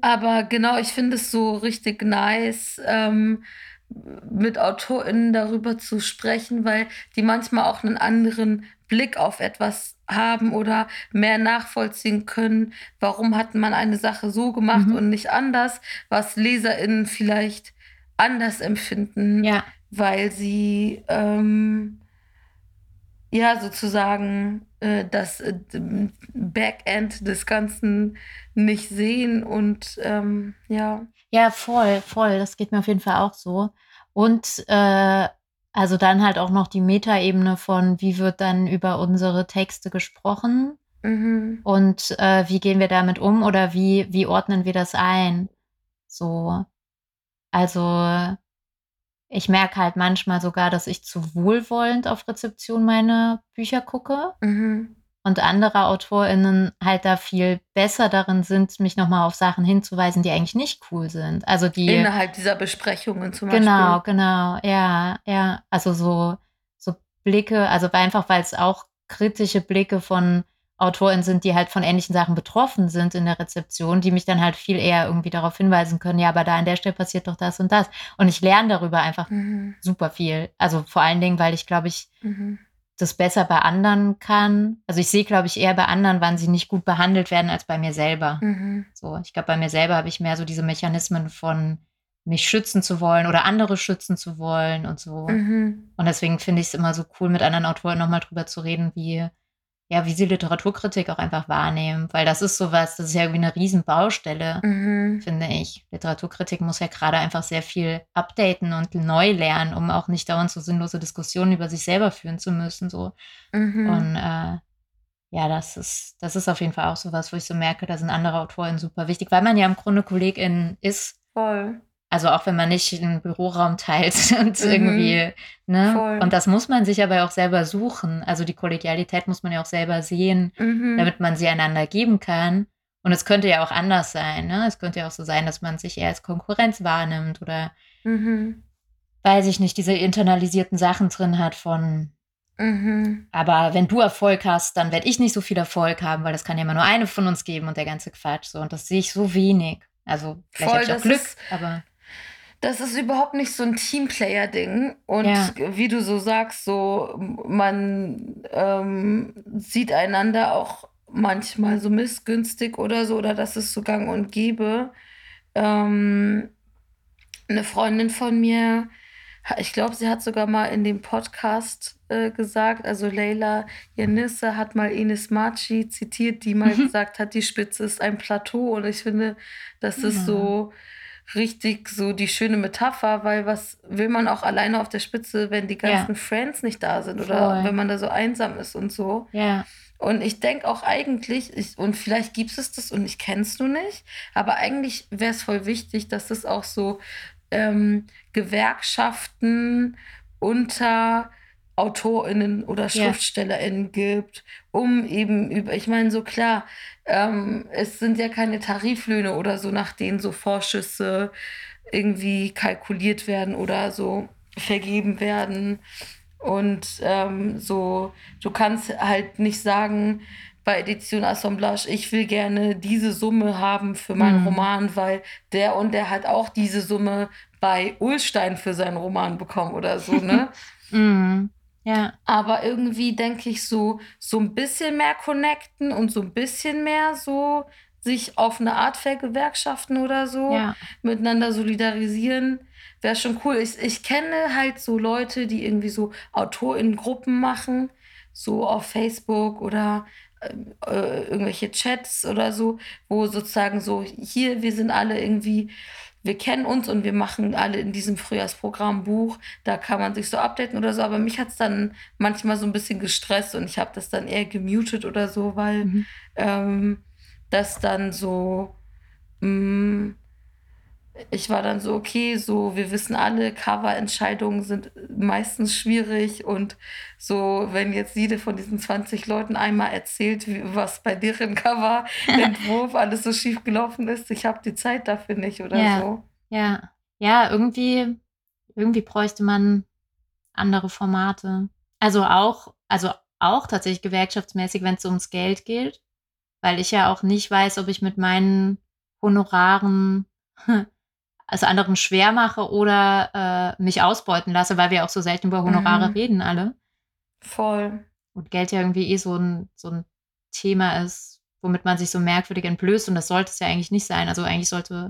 Aber genau, ich finde es so richtig nice, ähm, mit AutorInnen darüber zu sprechen, weil die manchmal auch einen anderen Blick auf etwas haben oder mehr nachvollziehen können, warum hat man eine Sache so gemacht mhm. und nicht anders, was LeserInnen vielleicht anders empfinden, ja. weil sie ähm, ja sozusagen äh, das äh, Backend des Ganzen nicht sehen und ähm, ja. Ja, voll, voll. Das geht mir auf jeden Fall auch so. Und äh, also dann halt auch noch die Metaebene von, wie wird dann über unsere Texte gesprochen mhm. und äh, wie gehen wir damit um oder wie, wie ordnen wir das ein? So. Also ich merke halt manchmal sogar, dass ich zu wohlwollend auf Rezeption meine Bücher gucke. Mhm. Und andere AutorInnen halt da viel besser darin sind, mich nochmal auf Sachen hinzuweisen, die eigentlich nicht cool sind. Also die. Innerhalb dieser Besprechungen zum genau, Beispiel. Genau, genau, ja, ja. Also so, so Blicke, also einfach, weil es auch kritische Blicke von AutorInnen sind, die halt von ähnlichen Sachen betroffen sind in der Rezeption, die mich dann halt viel eher irgendwie darauf hinweisen können, ja, aber da an der Stelle passiert doch das und das. Und ich lerne darüber einfach mhm. super viel. Also vor allen Dingen, weil ich, glaube ich, mhm. das besser bei anderen kann. Also ich sehe, glaube ich, eher bei anderen, wann sie nicht gut behandelt werden, als bei mir selber. Mhm. So, ich glaube, bei mir selber habe ich mehr so diese Mechanismen von mich schützen zu wollen oder andere schützen zu wollen und so. Mhm. Und deswegen finde ich es immer so cool, mit anderen Autoren nochmal drüber zu reden, wie ja, wie sie Literaturkritik auch einfach wahrnehmen, weil das ist sowas, das ist ja irgendwie eine Riesenbaustelle, mhm. finde ich. Literaturkritik muss ja gerade einfach sehr viel updaten und neu lernen, um auch nicht dauernd so sinnlose Diskussionen über sich selber führen zu müssen. So. Mhm. Und äh, ja, das ist, das ist auf jeden Fall auch sowas, wo ich so merke, da sind andere Autoren super wichtig, weil man ja im Grunde KollegInnen ist. Voll. Also auch wenn man nicht einen Büroraum teilt und mhm. irgendwie, ne? Voll. Und das muss man sich aber auch selber suchen. Also die Kollegialität muss man ja auch selber sehen, mhm. damit man sie einander geben kann. Und es könnte ja auch anders sein, ne? Es könnte ja auch so sein, dass man sich eher als Konkurrenz wahrnimmt oder mhm. weiß ich nicht, diese internalisierten Sachen drin hat von mhm. aber wenn du Erfolg hast, dann werde ich nicht so viel Erfolg haben, weil das kann ja immer nur eine von uns geben und der ganze Quatsch so. Und das sehe ich so wenig. Also vielleicht habe ich auch Glück, ist, aber das ist überhaupt nicht so ein Teamplayer-Ding. Und ja. wie du so sagst, so man ähm, sieht einander auch manchmal so missgünstig oder so, oder das ist so gang und gäbe. Ähm, eine Freundin von mir, ich glaube, sie hat sogar mal in dem Podcast äh, gesagt, also Leila Janisse hat mal Ines Marchi zitiert, die mal mhm. gesagt hat, die Spitze ist ein Plateau. Und ich finde, das ist so richtig so die schöne Metapher, weil was will man auch alleine auf der Spitze, wenn die ganzen ja. Friends nicht da sind oder Voll. wenn man da so einsam ist und so. Ja. Und ich denke auch eigentlich, ich, und vielleicht gibt es das und ich kenne es nur nicht, aber eigentlich wäre es voll wichtig, dass es auch so ähm, Gewerkschaften unter AutorInnen oder SchriftstellerInnen yeah. gibt, um eben über, ich meine, so klar, ähm, es sind ja keine Tariflöhne oder so, nach denen so Vorschüsse irgendwie kalkuliert werden oder so vergeben werden. Und ähm, so, du kannst halt nicht sagen, bei Edition Assemblage, ich will gerne diese Summe haben für meinen mhm. Roman, weil der und der hat auch diese Summe bei Ulstein für seinen Roman bekommen oder so, ne? mhm. Ja. Aber irgendwie denke ich so, so ein bisschen mehr connecten und so ein bisschen mehr so sich auf eine Art vergewerkschaften oder so, ja. miteinander solidarisieren, wäre schon cool. Ich, ich kenne halt so Leute, die irgendwie so AutorInnen-Gruppen machen, so auf Facebook oder äh, irgendwelche Chats oder so, wo sozusagen so, hier, wir sind alle irgendwie, wir kennen uns und wir machen alle in diesem Frühjahrsprogramm Buch, da kann man sich so updaten oder so, aber mich hat es dann manchmal so ein bisschen gestresst und ich habe das dann eher gemutet oder so, weil mhm. ähm, das dann so, mh, mm, ich war dann so, okay, so, wir wissen alle, Coverentscheidungen sind meistens schwierig und so, wenn jetzt jede von diesen 20 Leuten einmal erzählt, was bei deren Coverentwurf alles so schief gelaufen ist, ich habe die Zeit dafür nicht oder ja, so. Ja, ja, irgendwie, irgendwie bräuchte man andere Formate. Also auch, also auch tatsächlich gewerkschaftsmäßig, wenn es ums Geld geht, weil ich ja auch nicht weiß, ob ich mit meinen Honoraren es anderen schwer mache oder äh, mich ausbeuten lasse, weil wir auch so selten über Honorare mhm. reden alle. Voll. Und Geld ja irgendwie eh so ein, so ein Thema ist, womit man sich so merkwürdig entblößt und das sollte es ja eigentlich nicht sein. Also eigentlich sollte,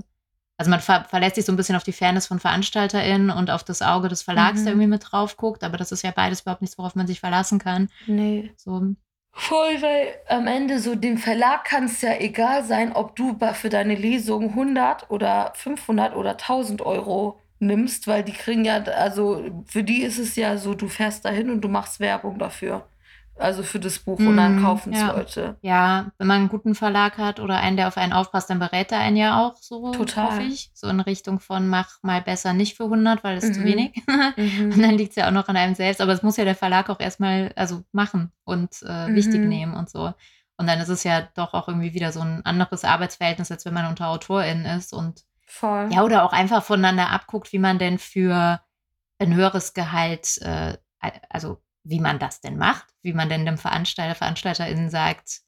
also man ver verlässt sich so ein bisschen auf die Fairness von VeranstalterInnen und auf das Auge des Verlags, mhm. der irgendwie mit drauf guckt, aber das ist ja beides überhaupt nichts, worauf man sich verlassen kann. Nee. So, Voll, weil am Ende so dem Verlag kann es ja egal sein, ob du für deine Lesung 100 oder 500 oder 1000 Euro nimmst, weil die kriegen ja, also für die ist es ja so, du fährst dahin und du machst Werbung dafür. Also für das Buch und dann mm, kaufen es ja. Leute. Ja, wenn man einen guten Verlag hat oder einen, der auf einen aufpasst, dann berät er einen ja auch so, Total. ich. So in Richtung von mach mal besser nicht für 100, weil es mhm. zu wenig. mhm. Und dann liegt es ja auch noch an einem selbst. Aber es muss ja der Verlag auch erstmal also machen und äh, mhm. wichtig nehmen und so. Und dann ist es ja doch auch irgendwie wieder so ein anderes Arbeitsverhältnis, als wenn man unter AutorInnen ist und Voll. ja, oder auch einfach voneinander abguckt, wie man denn für ein höheres Gehalt, äh, also wie man das denn macht, wie man denn dem Veranstalter, VeranstalterInnen sagt,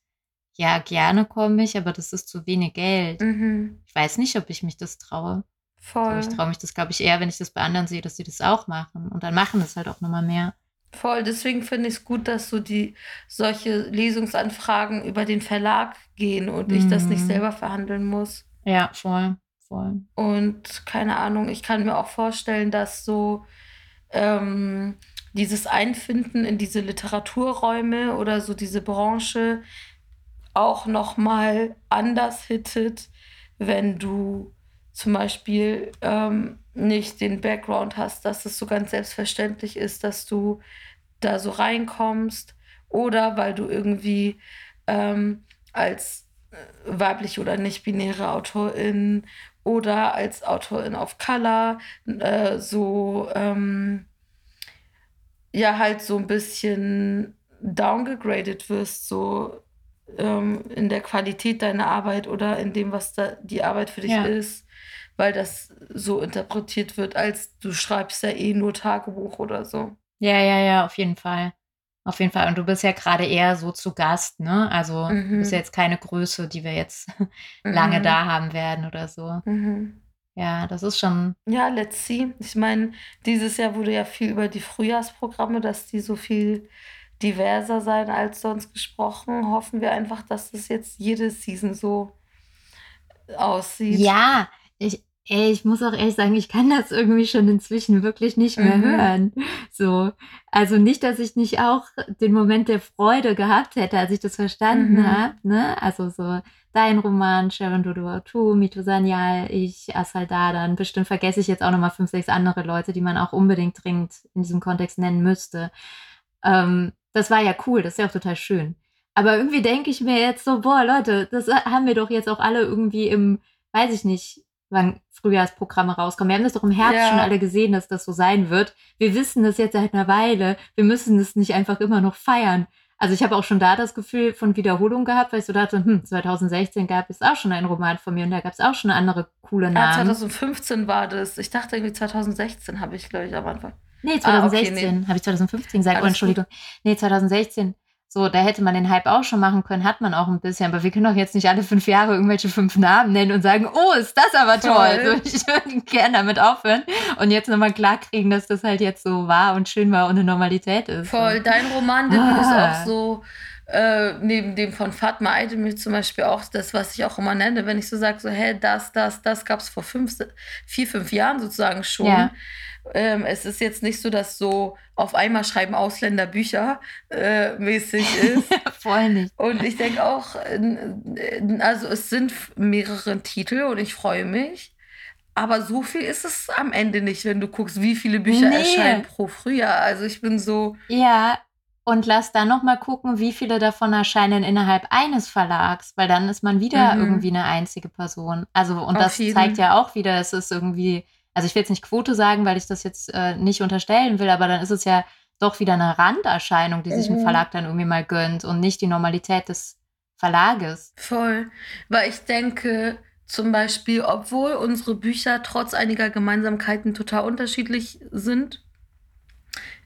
ja, gerne komme ich, aber das ist zu wenig Geld. Mhm. Ich weiß nicht, ob ich mich das traue. Voll. So, ich traue mich das, glaube ich, eher, wenn ich das bei anderen sehe, dass sie das auch machen. Und dann machen es halt auch nochmal mehr. Voll, deswegen finde ich es gut, dass so die solche Lesungsanfragen über den Verlag gehen und mhm. ich das nicht mhm. selber verhandeln muss. Ja, voll, voll. Und keine Ahnung, ich kann mir auch vorstellen, dass so ähm, dieses Einfinden in diese Literaturräume oder so diese Branche auch noch mal anders hittet, wenn du zum Beispiel ähm, nicht den Background hast, dass es so ganz selbstverständlich ist, dass du da so reinkommst oder weil du irgendwie ähm, als äh, weibliche oder nicht-binäre Autorin oder als Autorin auf Color äh, so ähm, ja halt so ein bisschen downgegradet wirst, so ähm, in der Qualität deiner Arbeit oder in dem, was da die Arbeit für dich ja. ist, weil das so interpretiert wird, als du schreibst ja eh nur Tagebuch oder so. Ja, ja, ja, auf jeden Fall. Auf jeden Fall. Und du bist ja gerade eher so zu Gast, ne? Also mhm. bist ja jetzt keine Größe, die wir jetzt lange mhm. da haben werden oder so. Mhm. Ja, das ist schon. Ja, let's see. Ich meine, dieses Jahr wurde ja viel über die Frühjahrsprogramme, dass die so viel diverser sein als sonst gesprochen. Hoffen wir einfach, dass das jetzt jede Season so aussieht. Ja, ich, Ey, ich muss auch ehrlich sagen, ich kann das irgendwie schon inzwischen wirklich nicht mehr mhm. hören. So. Also nicht, dass ich nicht auch den Moment der Freude gehabt hätte, als ich das verstanden mhm. habe. Ne? Also so dein Roman, Sharon Dodo Mito Sanyal, ich, Asal Dadan. Bestimmt vergesse ich jetzt auch nochmal fünf, sechs andere Leute, die man auch unbedingt dringend in diesem Kontext nennen müsste. Ähm, das war ja cool, das ist ja auch total schön. Aber irgendwie denke ich mir jetzt so, boah, Leute, das haben wir doch jetzt auch alle irgendwie im, weiß ich nicht, wann Frühjahrsprogramme rauskommen. Wir haben das doch im Herbst ja. schon alle gesehen, dass das so sein wird. Wir wissen das jetzt seit einer Weile. Wir müssen es nicht einfach immer noch feiern. Also ich habe auch schon da das Gefühl von Wiederholung gehabt, weil ich so dachte, hm, 2016 gab es auch schon einen Roman von mir und da gab es auch schon andere coole Namen. Ja, 2015 war das. Ich dachte irgendwie 2016 habe ich, glaube ich, am Anfang. Nee, 2016 ah, okay, nee. habe ich 2015 gesagt. Oh, Entschuldigung. Gut. Nee, 2016. So, da hätte man den Hype auch schon machen können, hat man auch ein bisschen. Aber wir können doch jetzt nicht alle fünf Jahre irgendwelche fünf Namen nennen und sagen, oh, ist das aber toll. So, ich würde gerne damit aufhören und jetzt nochmal klarkriegen, dass das halt jetzt so war und schön war und eine Normalität ist. Voll, dein Roman ah. ist auch so äh, neben dem von Fatma Aydemir zum Beispiel auch das, was ich auch immer nenne, wenn ich so sage, so, hey, das, das, das gab es vor fünf, vier, fünf Jahren sozusagen schon. Ja. Ähm, es ist jetzt nicht so, dass so auf einmal schreiben Ausländer Bücher äh, mäßig ist. Voll nicht. Und ich denke auch, also es sind mehrere Titel und ich freue mich. Aber so viel ist es am Ende nicht, wenn du guckst, wie viele Bücher nee. erscheinen pro Frühjahr. Also ich bin so. Ja, und lass dann noch mal gucken, wie viele davon erscheinen innerhalb eines Verlags, weil dann ist man wieder mhm. irgendwie eine einzige Person. Also und Auf das jeden. zeigt ja auch wieder, es ist irgendwie, also ich will jetzt nicht Quote sagen, weil ich das jetzt äh, nicht unterstellen will, aber dann ist es ja doch wieder eine Randerscheinung, die sich mhm. ein Verlag dann irgendwie mal gönnt und nicht die Normalität des Verlages. Voll, weil ich denke, zum Beispiel, obwohl unsere Bücher trotz einiger Gemeinsamkeiten total unterschiedlich sind,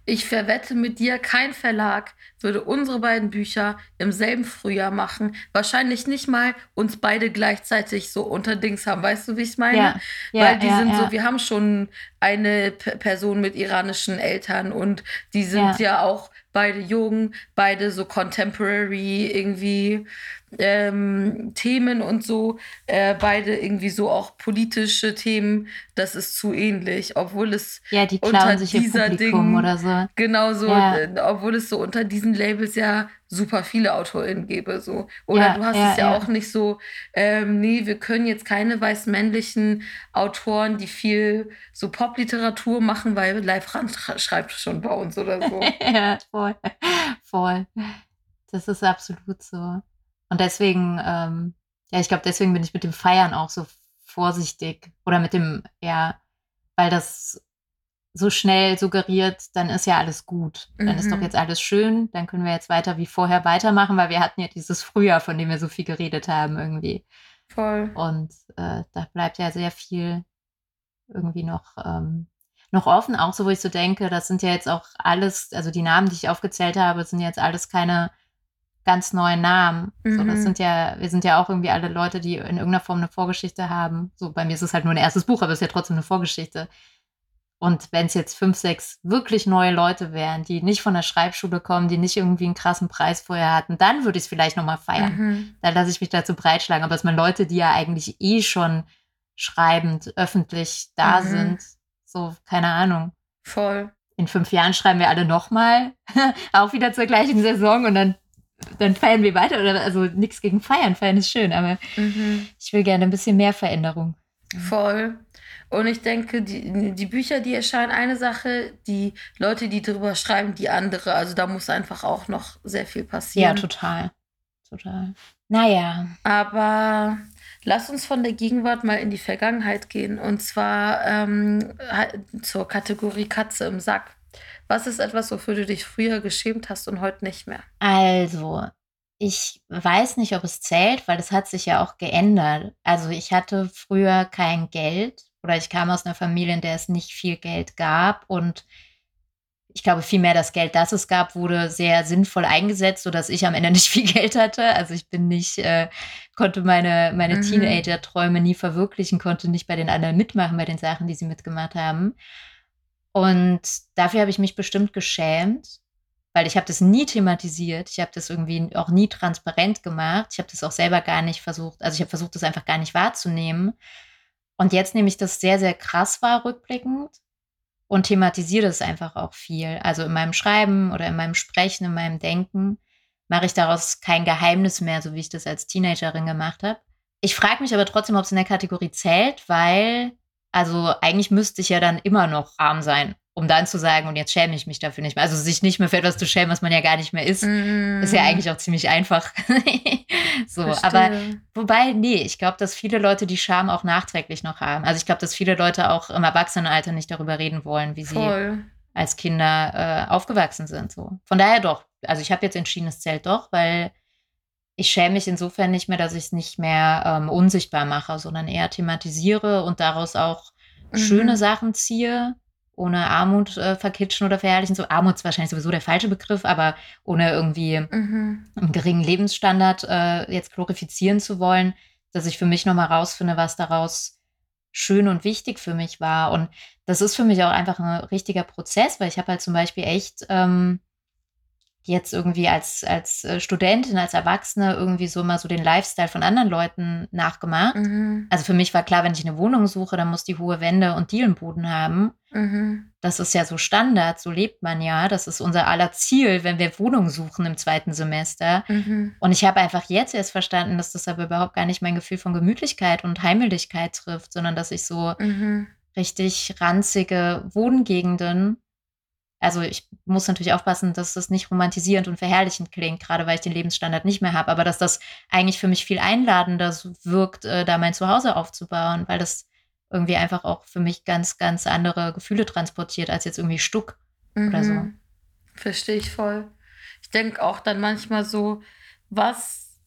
ich verwette mit dir, kein Verlag würde unsere beiden Bücher im selben Frühjahr machen. Wahrscheinlich nicht mal uns beide gleichzeitig so unter Dings haben. Weißt du, wie ich meine? Ja, ja, Weil die ja, sind so, wir haben schon eine P Person mit iranischen Eltern und die sind ja auch beide jung, beide so contemporary irgendwie ähm, Themen und so, äh, beide irgendwie so auch politische Themen, das ist zu ähnlich, obwohl es ja, die unter sich dieser Ding oder so. Genau so, ja. äh, obwohl es so unter diesen Labels ja super viele AutorInnen gäbe. So. Oder ja, du hast ja, es ja, ja, auch nicht so, ähm, nee, wir können jetzt keine weißmännlichen Autoren, die viel so Popliteratur machen, weil Live Rand schreibt schon bei uns oder so. ja, voll. Voll. Das ist absolut so. Und deswegen, ähm, ja, ich glaube, deswegen bin ich mit dem Feiern auch so vorsichtig. Oder mit dem, ja, weil das so schnell suggeriert, dann ist ja alles gut. Dann mhm. ist doch mhm. jetzt alles schön, dann können wir jetzt weiter wie vorher weitermachen, weil wir hatten ja dieses Frühjahr, von dem wir so viel geredet haben, irgendwie. Voll. Und äh, da bleibt ja sehr viel irgendwie noch, ähm, noch offen, auch so, wo ich so denke, das sind ja jetzt auch alles, also die Namen, die ich aufgezählt habe, sind jetzt alles keine ganz neuen Namen. Mhm. So, das mhm. sind ja, wir sind ja auch irgendwie alle Leute, die in irgendeiner Form eine Vorgeschichte haben. So, bei mir ist es halt nur ein erstes Buch, aber es ist ja trotzdem eine Vorgeschichte. Und wenn es jetzt fünf, sechs wirklich neue Leute wären, die nicht von der Schreibschule kommen, die nicht irgendwie einen krassen Preis vorher hatten, dann würde ich es vielleicht nochmal feiern. Mhm. Dann lasse ich mich dazu breitschlagen. Aber es sind Leute, die ja eigentlich eh schon schreibend öffentlich da mhm. sind. So, keine Ahnung. Voll. In fünf Jahren schreiben wir alle nochmal, auch wieder zur gleichen Saison und dann, dann feiern wir weiter. Oder also nichts gegen Feiern. Feiern ist schön, aber mhm. ich will gerne ein bisschen mehr Veränderung. Voll. Und ich denke, die, die Bücher, die erscheinen, eine Sache, die Leute, die drüber schreiben, die andere. Also da muss einfach auch noch sehr viel passieren. Ja, total. Total. Naja. Aber lass uns von der Gegenwart mal in die Vergangenheit gehen. Und zwar ähm, zur Kategorie Katze im Sack. Was ist etwas, wofür du dich früher geschämt hast und heute nicht mehr? Also, ich weiß nicht, ob es zählt, weil es hat sich ja auch geändert. Also ich hatte früher kein Geld oder ich kam aus einer Familie, in der es nicht viel Geld gab und ich glaube vielmehr das Geld, das es gab, wurde sehr sinnvoll eingesetzt, sodass ich am Ende nicht viel Geld hatte. Also ich bin nicht, äh, konnte meine, meine mhm. Teenager-Träume nie verwirklichen, konnte nicht bei den anderen mitmachen, bei den Sachen, die sie mitgemacht haben. Und dafür habe ich mich bestimmt geschämt, weil ich habe das nie thematisiert. Ich habe das irgendwie auch nie transparent gemacht. Ich habe das auch selber gar nicht versucht. Also ich habe versucht, das einfach gar nicht wahrzunehmen. Und jetzt nehme ich das sehr, sehr krass wahr, rückblickend und thematisiere das einfach auch viel. Also in meinem Schreiben oder in meinem Sprechen, in meinem Denken mache ich daraus kein Geheimnis mehr, so wie ich das als Teenagerin gemacht habe. Ich frage mich aber trotzdem, ob es in der Kategorie zählt, weil, also eigentlich müsste ich ja dann immer noch arm sein um dann zu sagen, und jetzt schäme ich mich dafür nicht mehr. Also sich nicht mehr für etwas zu schämen, was man ja gar nicht mehr ist, mm. ist ja eigentlich auch ziemlich einfach. so, Verstehe. aber wobei, nee, ich glaube, dass viele Leute die Scham auch nachträglich noch haben. Also ich glaube, dass viele Leute auch im Erwachsenenalter nicht darüber reden wollen, wie Voll. sie als Kinder äh, aufgewachsen sind. So. Von daher doch. Also ich habe jetzt entschieden, es zählt doch, weil ich schäme mich insofern nicht mehr, dass ich es nicht mehr ähm, unsichtbar mache, sondern eher thematisiere und daraus auch mhm. schöne Sachen ziehe ohne Armut äh, verkitschen oder verherrlichen. So Armut ist wahrscheinlich sowieso der falsche Begriff, aber ohne irgendwie mhm. einen geringen Lebensstandard äh, jetzt glorifizieren zu wollen, dass ich für mich nochmal rausfinde, was daraus schön und wichtig für mich war. Und das ist für mich auch einfach ein richtiger Prozess, weil ich habe halt zum Beispiel echt ähm, jetzt irgendwie als, als äh, Studentin, als Erwachsene irgendwie so mal so den Lifestyle von anderen Leuten nachgemacht. Mhm. Also für mich war klar, wenn ich eine Wohnung suche, dann muss die hohe Wände und Dielenboden haben. Mhm. Das ist ja so Standard, so lebt man ja. Das ist unser aller Ziel, wenn wir Wohnungen suchen im zweiten Semester. Mhm. Und ich habe einfach jetzt erst verstanden, dass das aber überhaupt gar nicht mein Gefühl von Gemütlichkeit und Heimlichkeit trifft, sondern dass ich so Mhm. richtig ranzige Wohngegenden also ich muss natürlich aufpassen, dass das nicht romantisierend und verherrlichend klingt, gerade weil ich den Lebensstandard nicht mehr habe, aber dass das eigentlich für mich viel einladender wirkt, äh, da mein Zuhause aufzubauen, weil das irgendwie einfach auch für mich ganz, ganz andere Gefühle transportiert als jetzt irgendwie Stuck oder so. Mhm. Verstehe ich voll. Ich denke auch dann manchmal so, was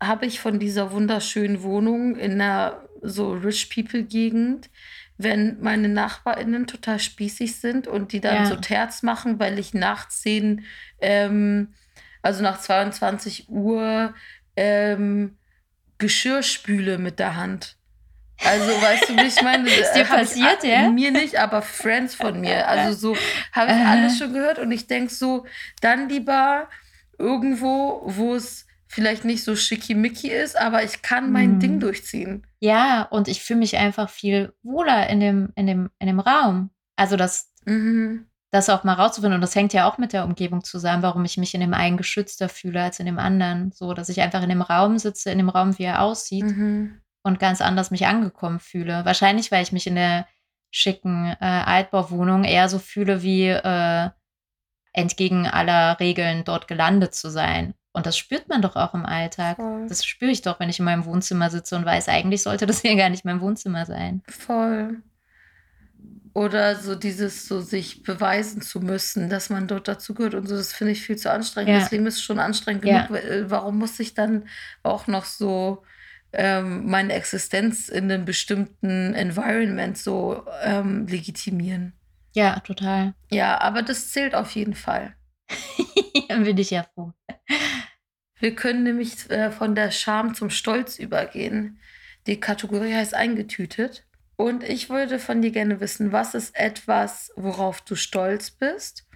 habe ich von dieser wunderschönen Wohnung in einer so Rich People Gegend, wenn meine NachbarInnen total spießig sind und die dann Ja. so Terz machen, weil ich nachts zehn, ähm, also nach 22 Uhr, ähm, Geschirr spüle mit der Hand. Also, weißt du, wie ich meine? Ist dir Hab ich passiert, a- ja? Mir nicht, aber Friends von mir. Also so habe ich alles schon gehört und ich denke so, dann lieber irgendwo, wo es vielleicht nicht so schickimicki ist, aber ich kann mein Mhm. Ding durchziehen. Ja, und ich fühle mich einfach viel wohler in dem, in dem, in dem Raum. Also das, Mhm. das auch mal rauszufinden. Und das hängt ja auch mit der Umgebung zusammen, warum ich mich in dem einen geschützter fühle als in dem anderen. So, dass ich einfach in dem Raum sitze, in dem Raum, wie er aussieht Mhm. und ganz anders mich angekommen fühle. Wahrscheinlich, weil ich mich in der schicken äh, Altbauwohnung eher so fühle, wie äh, entgegen aller Regeln dort gelandet zu sein. Und das spürt man doch auch im Alltag. Voll. Das spüre ich doch, wenn ich in meinem Wohnzimmer sitze und weiß, eigentlich sollte das hier gar nicht mein Wohnzimmer sein. Voll. Oder so dieses, so sich beweisen zu müssen, dass man dort dazugehört und so, das finde ich viel zu anstrengend. Ja. Das Leben ist schon anstrengend Ja. genug. äh, Warum muss ich dann auch noch so ähm, meine Existenz in einem bestimmten Environment so ähm, legitimieren? Ja, total. Ja, aber das zählt auf jeden Fall. Dann bin ich ja froh. Wir können nämlich äh, von der Scham zum Stolz übergehen. Die Kategorie heißt eingetütet. Und ich würde von dir gerne wissen, was ist etwas, worauf du stolz bist,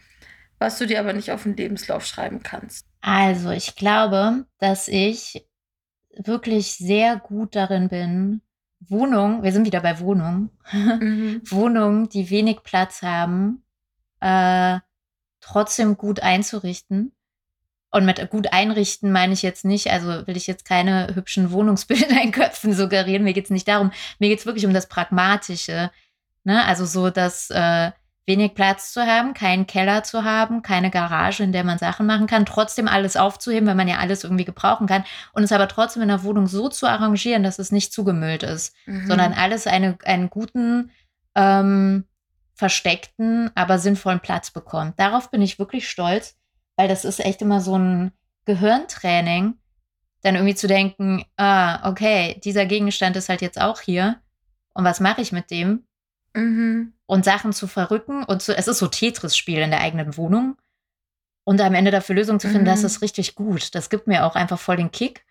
was du dir aber nicht auf den Lebenslauf schreiben kannst? Also, ich glaube, dass ich wirklich sehr gut darin bin, Wohnungen, wir sind wieder bei Wohnungen, Mhm. Wohnungen, die wenig Platz haben, äh, trotzdem gut einzurichten. Und mit gut einrichten meine ich jetzt nicht, also will ich jetzt keine hübschen Wohnungsbilder in Köpfen suggerieren. Mir geht es nicht darum. Mir geht es wirklich um das Pragmatische. Ne? Also so, dass äh, wenig Platz zu haben, keinen Keller zu haben, keine Garage, in der man Sachen machen kann, trotzdem alles aufzuheben, weil man ja alles irgendwie gebrauchen kann. Und es aber trotzdem in der Wohnung so zu arrangieren, dass es nicht zugemüllt ist Mhm. sondern alles eine, einen guten, ähm, versteckten, aber sinnvollen Platz bekommt. Darauf bin ich wirklich stolz, weil das ist echt immer so ein Gehirntraining, dann irgendwie zu denken, ah, okay, dieser Gegenstand ist halt jetzt auch hier. Und was mache ich mit dem? Mhm. Und Sachen zu verrücken und zu, es ist so Tetris-Spiel in der eigenen Wohnung. Und am Ende dafür Lösungen zu finden, Mhm. das ist richtig gut. Das gibt mir auch einfach voll den Kick.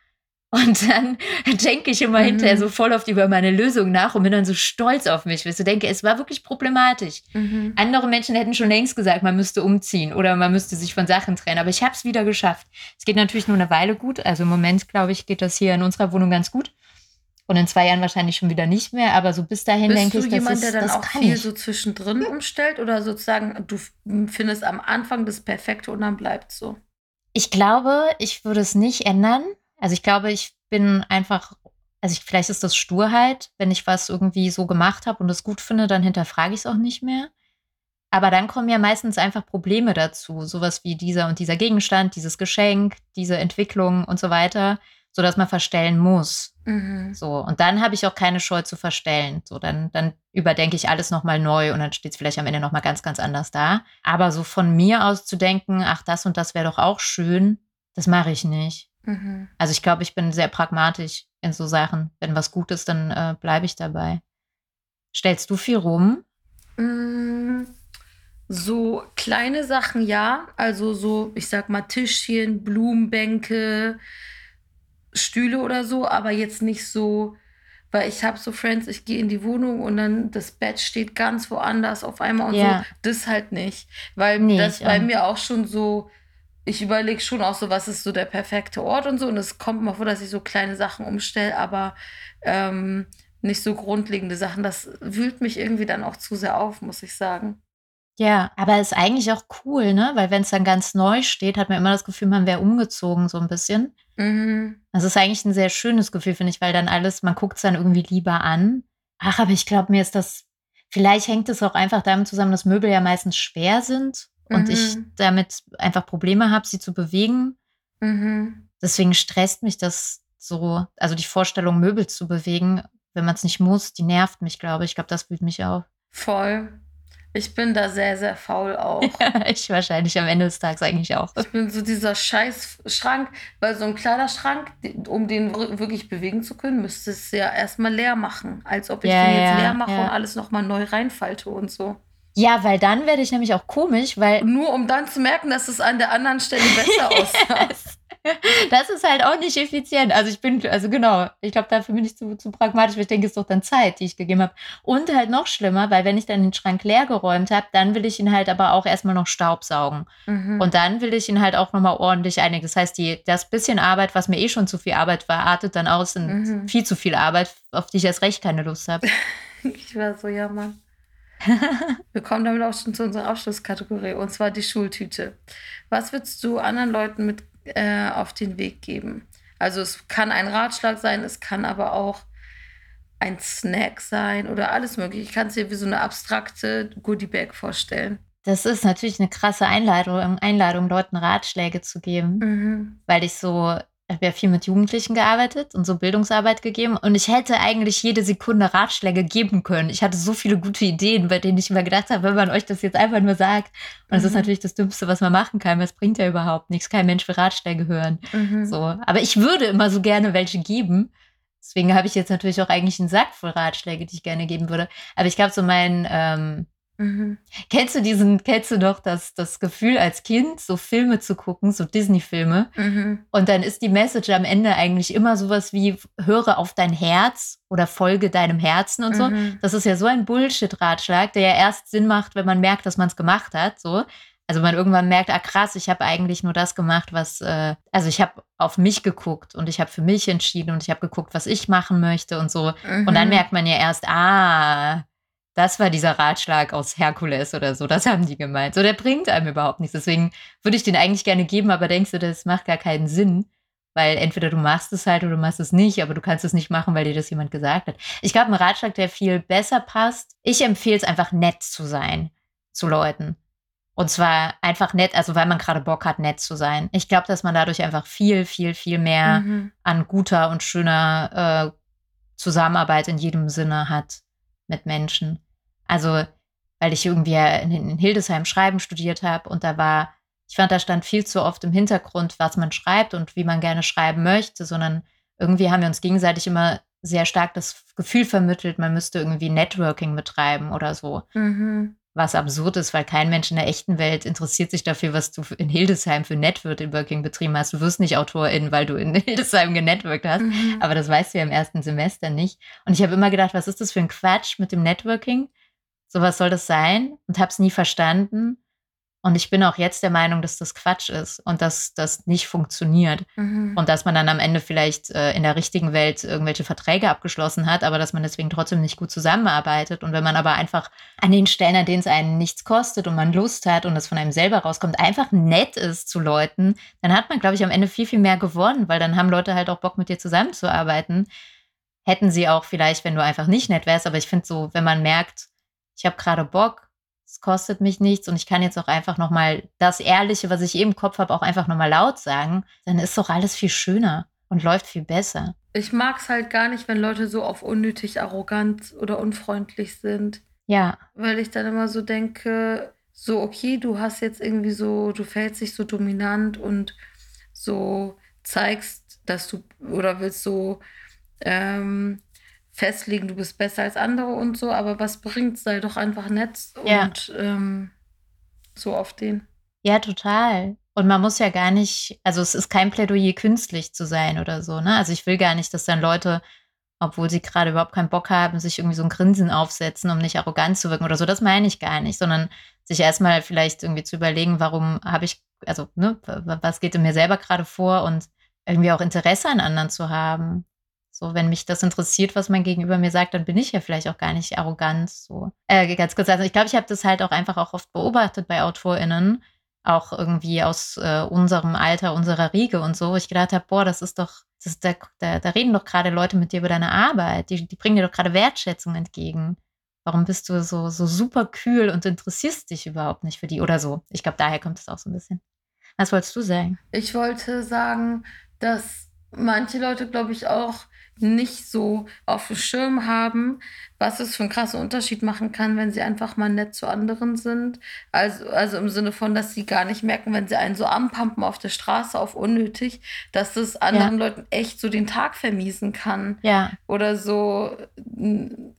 Und dann denke ich immer Mhm. hinterher so voll oft über meine Lösung nach und bin dann so stolz auf mich, weil ich so denke, es war wirklich problematisch. Mhm. Andere Menschen hätten schon längst gesagt, man müsste umziehen oder man müsste sich von Sachen trennen. Aber ich habe es wieder geschafft. Es geht natürlich nur eine Weile gut. Also im Moment, glaube ich, geht das hier in unserer Wohnung ganz gut. Und in zwei Jahren wahrscheinlich schon wieder nicht mehr. Aber so bis dahin Bist denke ich, das, jemand, ist, der dann das auch viel ich. so zwischendrin umstellt oder sozusagen du findest am Anfang das Perfekte und dann bleibt so? Ich glaube, ich würde es nicht ändern. Also ich glaube, ich bin einfach, also ich, vielleicht ist das Sturheit, wenn ich was irgendwie so gemacht habe und es gut finde, dann hinterfrage ich es auch nicht mehr. Aber dann kommen ja meistens einfach Probleme dazu, sowas wie dieser und dieser Gegenstand, dieses Geschenk, diese Entwicklung und so weiter, sodass man verstellen muss. Mhm. So, und dann habe ich auch keine Scheu zu verstellen. So, dann, dann überdenke ich alles nochmal neu und dann steht es vielleicht am Ende nochmal ganz, ganz anders da. Aber so von mir aus zu denken, ach, das und das wäre doch auch schön, das mache ich nicht. Mhm. Also ich glaube, ich bin sehr pragmatisch in so Sachen. Wenn was gut ist, dann äh, bleibe ich dabei. Stellst du viel rum? Mm, So kleine Sachen ja, also so, ich sag mal Tischchen, Blumenbänke, Stühle oder so, aber jetzt nicht so, weil ich habe so Friends, ich gehe in die Wohnung und dann das Bett steht ganz woanders auf einmal und Ja. so. Das halt nicht, weil Nee, das bei mir auch schon so ich überlege schon auch so, was ist so der perfekte Ort und so. Und es kommt mal vor, dass ich so kleine Sachen umstelle, aber ähm, nicht so grundlegende Sachen. Das wühlt mich irgendwie dann auch zu sehr auf, muss ich sagen. Ja, aber ist eigentlich auch cool, ne? Weil wenn es dann ganz neu steht, hat man immer das Gefühl, man wäre umgezogen so ein bisschen. Mhm. Das ist eigentlich ein sehr schönes Gefühl, finde ich, weil dann alles, man guckt es dann irgendwie lieber an. Ach, aber ich glaube, mir ist das, vielleicht hängt es auch einfach damit zusammen, dass Möbel ja meistens schwer sind und ich Mhm. damit einfach Probleme habe, sie zu bewegen. Mhm. Deswegen stresst mich das so, also die Vorstellung, Möbel zu bewegen, wenn man es nicht muss, die nervt mich, glaube ich. Ich glaube, das wühlt mich auf. Voll. Ich bin da sehr, sehr faul auch. ich wahrscheinlich am Ende des Tages eigentlich auch. Ich bin so dieser scheiß Schrank, weil so ein Kleiderschrank, die- um den wir- wirklich bewegen zu können, müsste es ja erstmal leer machen. Als ob ich Ja, den jetzt ja, leer mache und alles nochmal neu reinfalte und so. Ja, weil dann werde ich nämlich auch komisch, weil Nur um dann zu merken, dass es an der anderen Stelle besser aussah. das ist halt auch nicht effizient. Also ich bin, also genau, ich glaube, dafür bin ich zu, zu pragmatisch, weil ich denke, es ist doch dann Zeit, die ich gegeben habe. Und halt noch schlimmer, weil wenn ich dann den Schrank leer geräumt habe, dann will ich ihn halt aber auch erstmal noch staubsaugen. Mhm. Und dann will ich ihn halt auch nochmal ordentlich einigen. Das heißt, die, das bisschen Arbeit, was mir eh schon zu viel Arbeit war, artet dann aus in Mhm. viel zu viel Arbeit, auf die ich erst recht keine Lust habe. Ich war so, ja, Mann. Wir kommen damit auch schon zu unserer Abschlusskategorie, und zwar die Schultüte. Was würdest du anderen Leuten mit äh, auf den Weg geben? Also es kann ein Ratschlag sein, es kann aber auch ein Snack sein oder alles mögliche. Ich kann es dir wie so eine abstrakte Goodie-Bag vorstellen. Das ist natürlich eine krasse Einladung, Einladung, Leuten Ratschläge zu geben. Mhm. weil ich so, habe ja viel mit Jugendlichen gearbeitet und so Bildungsarbeit gegeben und ich hätte eigentlich jede Sekunde Ratschläge geben können. Ich hatte so viele gute Ideen, bei denen ich immer gedacht habe, wenn man euch das jetzt einfach nur sagt. Und das ist Mhm. natürlich das Dümmste, was man machen kann, weil es bringt ja überhaupt nichts. Kein Mensch will Ratschläge hören. Mhm. So. Aber ich würde immer so gerne welche geben. Deswegen habe ich jetzt natürlich auch eigentlich einen Sack voll Ratschläge, die ich gerne geben würde. Aber ich glaube, so mein, ähm, Mhm. kennst du diesen, kennst du doch das, das Gefühl als Kind, so Filme zu gucken, so Disney-Filme? Mhm. Und dann ist die Message am Ende eigentlich immer sowas wie, höre auf dein Herz oder folge deinem Herzen und so. Mhm. Das ist ja so ein Bullshit-Ratschlag, der ja erst Sinn macht, wenn man merkt, dass man es gemacht hat. So. Also man irgendwann merkt, ah krass, ich habe eigentlich nur das gemacht, was, äh, also ich habe auf mich geguckt und ich habe für mich entschieden und ich habe geguckt, was ich machen möchte und so. Und dann Mhm. merkt man ja erst, ah, das war dieser Ratschlag aus Herkules oder so. Das haben die gemeint. So, der bringt einem überhaupt nichts. Deswegen würde ich den eigentlich gerne geben, aber denkst du, das macht gar keinen Sinn. Weil entweder du machst es halt oder du machst es nicht, aber du kannst es nicht machen, weil dir das jemand gesagt hat. Ich glaube, ein Ratschlag, der viel besser passt. Ich empfehle es einfach nett zu sein zu Leuten. Und zwar einfach nett, also weil man gerade Bock hat, nett zu sein. Ich glaube, dass man dadurch einfach viel, viel, viel mehr Mhm. an guter und schöner äh, Zusammenarbeit in jedem Sinne hat mit Menschen. Also, weil ich irgendwie ja in, in Hildesheim Schreiben studiert habe und da war, ich fand, da stand viel zu oft im Hintergrund, was man schreibt und wie man gerne schreiben möchte, sondern irgendwie haben wir uns gegenseitig immer sehr stark das Gefühl vermittelt, man müsste irgendwie Networking betreiben oder so Mhm. was absurd ist, weil kein Mensch in der echten Welt interessiert sich dafür, was du in Hildesheim für Networking betrieben hast. Du wirst nicht Autorin, weil du in Hildesheim genetworked hast, Mhm. aber das weißt du ja im ersten Semester nicht. Und ich habe immer gedacht, was ist das für ein Quatsch mit dem Networking? So was soll das sein? Und habe es nie verstanden. Und ich bin auch jetzt der Meinung, dass das Quatsch ist und dass das nicht funktioniert. Mhm. Und dass man dann am Ende vielleicht äh, in der richtigen Welt irgendwelche Verträge abgeschlossen hat, aber dass man deswegen trotzdem nicht gut zusammenarbeitet. Und wenn man aber einfach an den Stellen, an denen es einen nichts kostet und man Lust hat und es von einem selber rauskommt, einfach nett ist zu Leuten, dann hat man, glaube ich, am Ende viel, viel mehr gewonnen, weil dann haben Leute halt auch Bock, mit dir zusammenzuarbeiten. Hätten sie auch vielleicht, wenn du einfach nicht nett wärst. Aber ich finde so, wenn man merkt, ich habe gerade Bock, es kostet mich nichts und ich kann jetzt auch einfach nochmal das Ehrliche, was ich eh im Kopf habe, auch einfach nochmal laut sagen, dann ist doch alles viel schöner und läuft viel besser. Ich mag es halt gar nicht, wenn Leute so auf unnötig arrogant oder unfreundlich sind. Ja, Weil ich dann immer so denke, so, okay, du hast jetzt irgendwie so, du fällst dich so dominant und so zeigst, dass du oder willst so ähm, festlegen, du bist besser als andere und so, aber was bringt, sei doch einfach nett Ja. und ähm, so auf den. ja, total. Und man muss ja gar nicht, also es ist kein Plädoyer, künstlich zu sein oder so, ne? Also ich will gar nicht, dass dann Leute, obwohl sie gerade überhaupt keinen Bock haben, sich irgendwie so ein Grinsen aufsetzen, um nicht arrogant zu wirken oder so. Das meine ich gar nicht, sondern sich erstmal vielleicht irgendwie zu überlegen, warum habe ich also, ne, was geht in mir selber gerade vor und irgendwie auch Interesse an anderen zu haben. So, wenn mich das interessiert, was mein Gegenüber mir sagt, dann bin ich ja vielleicht auch gar nicht arrogant. So, äh, ganz kurz, also ich glaube, ich habe das halt auch einfach auch oft beobachtet bei AutorInnen, auch irgendwie aus äh, unserem Alter, unserer Riege und so, wo ich gedacht habe, boah, das ist doch, das ist, da, da, da reden doch gerade Leute mit dir über deine Arbeit, die, die bringen dir doch gerade Wertschätzung entgegen. Warum bist du so, so super kühl und interessierst dich überhaupt nicht für die oder so? Ich glaube, daher kommt es auch so ein bisschen. Was wolltest du sagen? Ich wollte sagen, dass manche Leute, glaube ich, auch nicht so auf dem Schirm haben, was es für einen krassen Unterschied machen kann, wenn sie einfach mal nett zu anderen sind. Also, also im Sinne von, dass sie gar nicht merken, wenn sie einen so anpumpen auf der Straße auf unnötig, dass das anderen ja. Leuten echt so den Tag vermiesen kann. Ja. Oder so,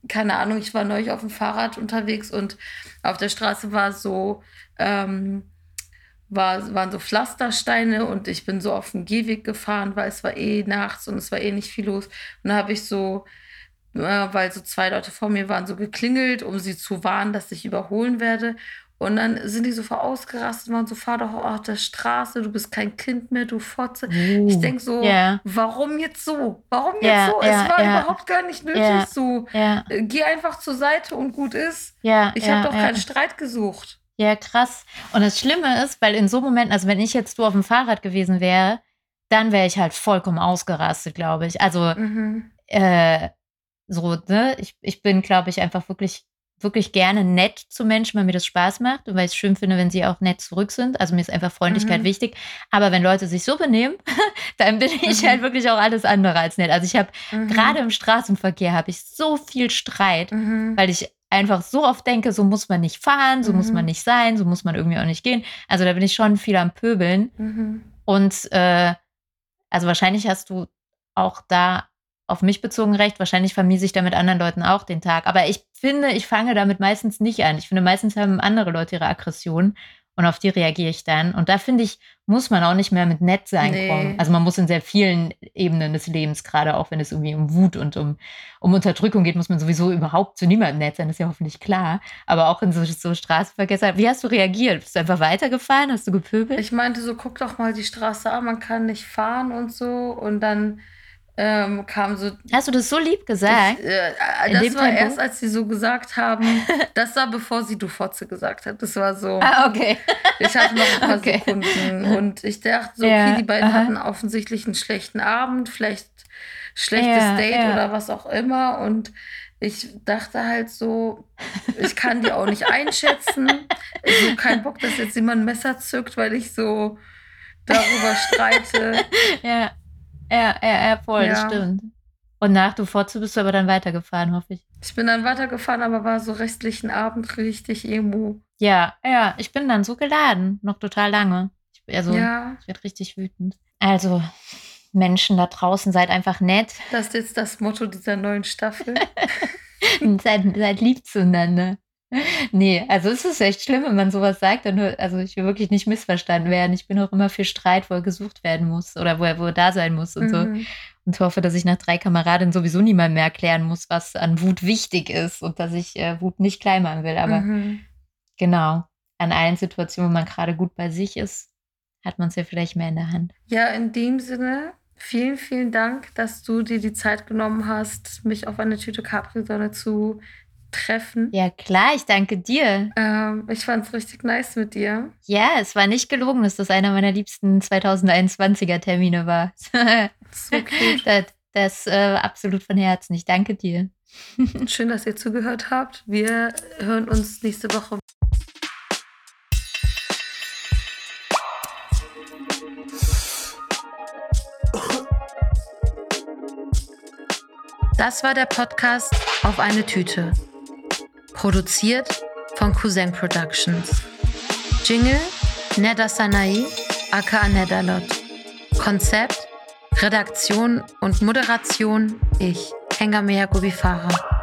keine Ahnung, ich war neulich auf dem Fahrrad unterwegs und auf der Straße war so, ähm, war, waren so Pflastersteine und ich bin so auf den Gehweg gefahren, weil es war eh nachts und es war eh nicht viel los. Und da habe ich so, äh, weil so zwei Leute vor mir waren, so geklingelt, um sie zu warnen, dass ich überholen werde. Und dann sind die so verausgerastet und waren so, fahr doch auf der Straße, du bist kein Kind mehr, du Fotze. Uh, ich denke so, yeah. warum jetzt so? Warum jetzt yeah, so? Yeah, es war überhaupt gar nicht nötig so. Geh einfach zur Seite und gut ist. ich habe doch keinen Streit gesucht. Ja, krass. Und das Schlimme ist, weil in so Momenten, also wenn ich jetzt du auf dem Fahrrad gewesen wäre, dann wäre ich halt vollkommen ausgerastet, glaube ich. Also, mhm. äh, so, ne? Ich, ich bin, glaube ich, einfach wirklich, wirklich gerne nett zu Menschen, weil mir das Spaß macht und weil ich es schön finde, wenn sie auch nett zurück sind. Also mir ist einfach Freundlichkeit mhm. wichtig. Aber wenn Leute sich so benehmen, dann bin ich mhm. halt wirklich auch alles andere als nett. Also ich habe mhm. gerade im Straßenverkehr habe ich so viel Streit, mhm. weil ich einfach so oft denke, so muss man nicht fahren, so mhm. muss man mhm. nicht sein, so muss man irgendwie auch nicht gehen. Also da bin ich schon viel am Pöbeln. Mhm. Und äh, also wahrscheinlich hast du auch da auf mich bezogen recht. Wahrscheinlich vermiese ich damit anderen Leuten auch den Tag. Aber ich finde, ich fange damit meistens nicht an. Ich finde, meistens haben andere Leute ihre Aggression und auf die reagiere ich dann. Und da finde ich, muss man auch nicht mehr mit nett sein nee. kommen. Also man muss in sehr vielen Ebenen des Lebens, gerade auch wenn es irgendwie um Wut und um, um Unterdrückung geht, muss man sowieso überhaupt zu niemandem nett sein, das ist ja hoffentlich klar. Aber auch in so, so Straßenverkehr. Wie hast du reagiert? Bist du einfach weitergefahren? Hast du gepöbelt? Ich meinte so, guck doch mal die Straße an, man kann nicht fahren und so. Und dann ähm, kam so. Hast du das so lieb gesagt? Ich, äh, das war Tempo? erst, als sie so gesagt haben. das war bevor sie du Fotze gesagt hat. Das war so. Ah, okay. ich hatte noch ein paar okay. Sekunden und ich dachte so, ja, okay, die beiden aha. hatten offensichtlich einen schlechten Abend, vielleicht schlechtes ja, Date ja. oder was auch immer und ich dachte halt so, ich kann die auch nicht einschätzen. Ich habe keinen Bock, dass jetzt jemand ein Messer zückt, weil ich so darüber streite. ja. Ja, ja, ja, voll, das stimmt. Und nach du Forze bist du aber dann weitergefahren, hoffe ich. Ich bin dann weitergefahren, aber war so restlichen Abend richtig emo. Ja, ja, ich bin dann so geladen, noch total lange. Ich, also, Ja. ich werde richtig wütend. Also, Menschen da draußen, seid einfach nett. Das ist jetzt das Motto dieser neuen Staffel. seid, seid lieb zueinander. Nee, also es ist echt schlimm, wenn man sowas sagt. Dann, also ich will wirklich nicht missverstanden werden. Ich bin auch immer für Streit, wo er gesucht werden muss oder wo er, wo er da sein muss und mhm. so. Und hoffe, dass ich nach drei Kameradinnen sowieso niemand mehr erklären muss, was an Wut wichtig ist und dass ich äh, Wut nicht klein machen will. Aber mhm. genau, an allen Situationen, wo man gerade gut bei sich ist, hat man es ja vielleicht mehr in der Hand. Ja, in dem Sinne, vielen, vielen Dank, dass du dir die Zeit genommen hast, mich auf eine Tüte Capri-Sonne zu treffen. Ja, klar, ich danke dir. Ähm, ich fand es richtig nice mit dir. Ja, es war nicht gelogen, dass das einer meiner liebsten 2021er Termine war. so cute. Das, das äh, absolut von Herzen. Ich danke dir. Schön, dass ihr zugehört habt. Wir hören uns nächste Woche. Das war der Podcast auf eine Tüte. Produziert von Cousin Productions. Jingle Neda Sanai, aka Nedalot. Konzept, Redaktion und Moderation ich, Hengame Yakubifara.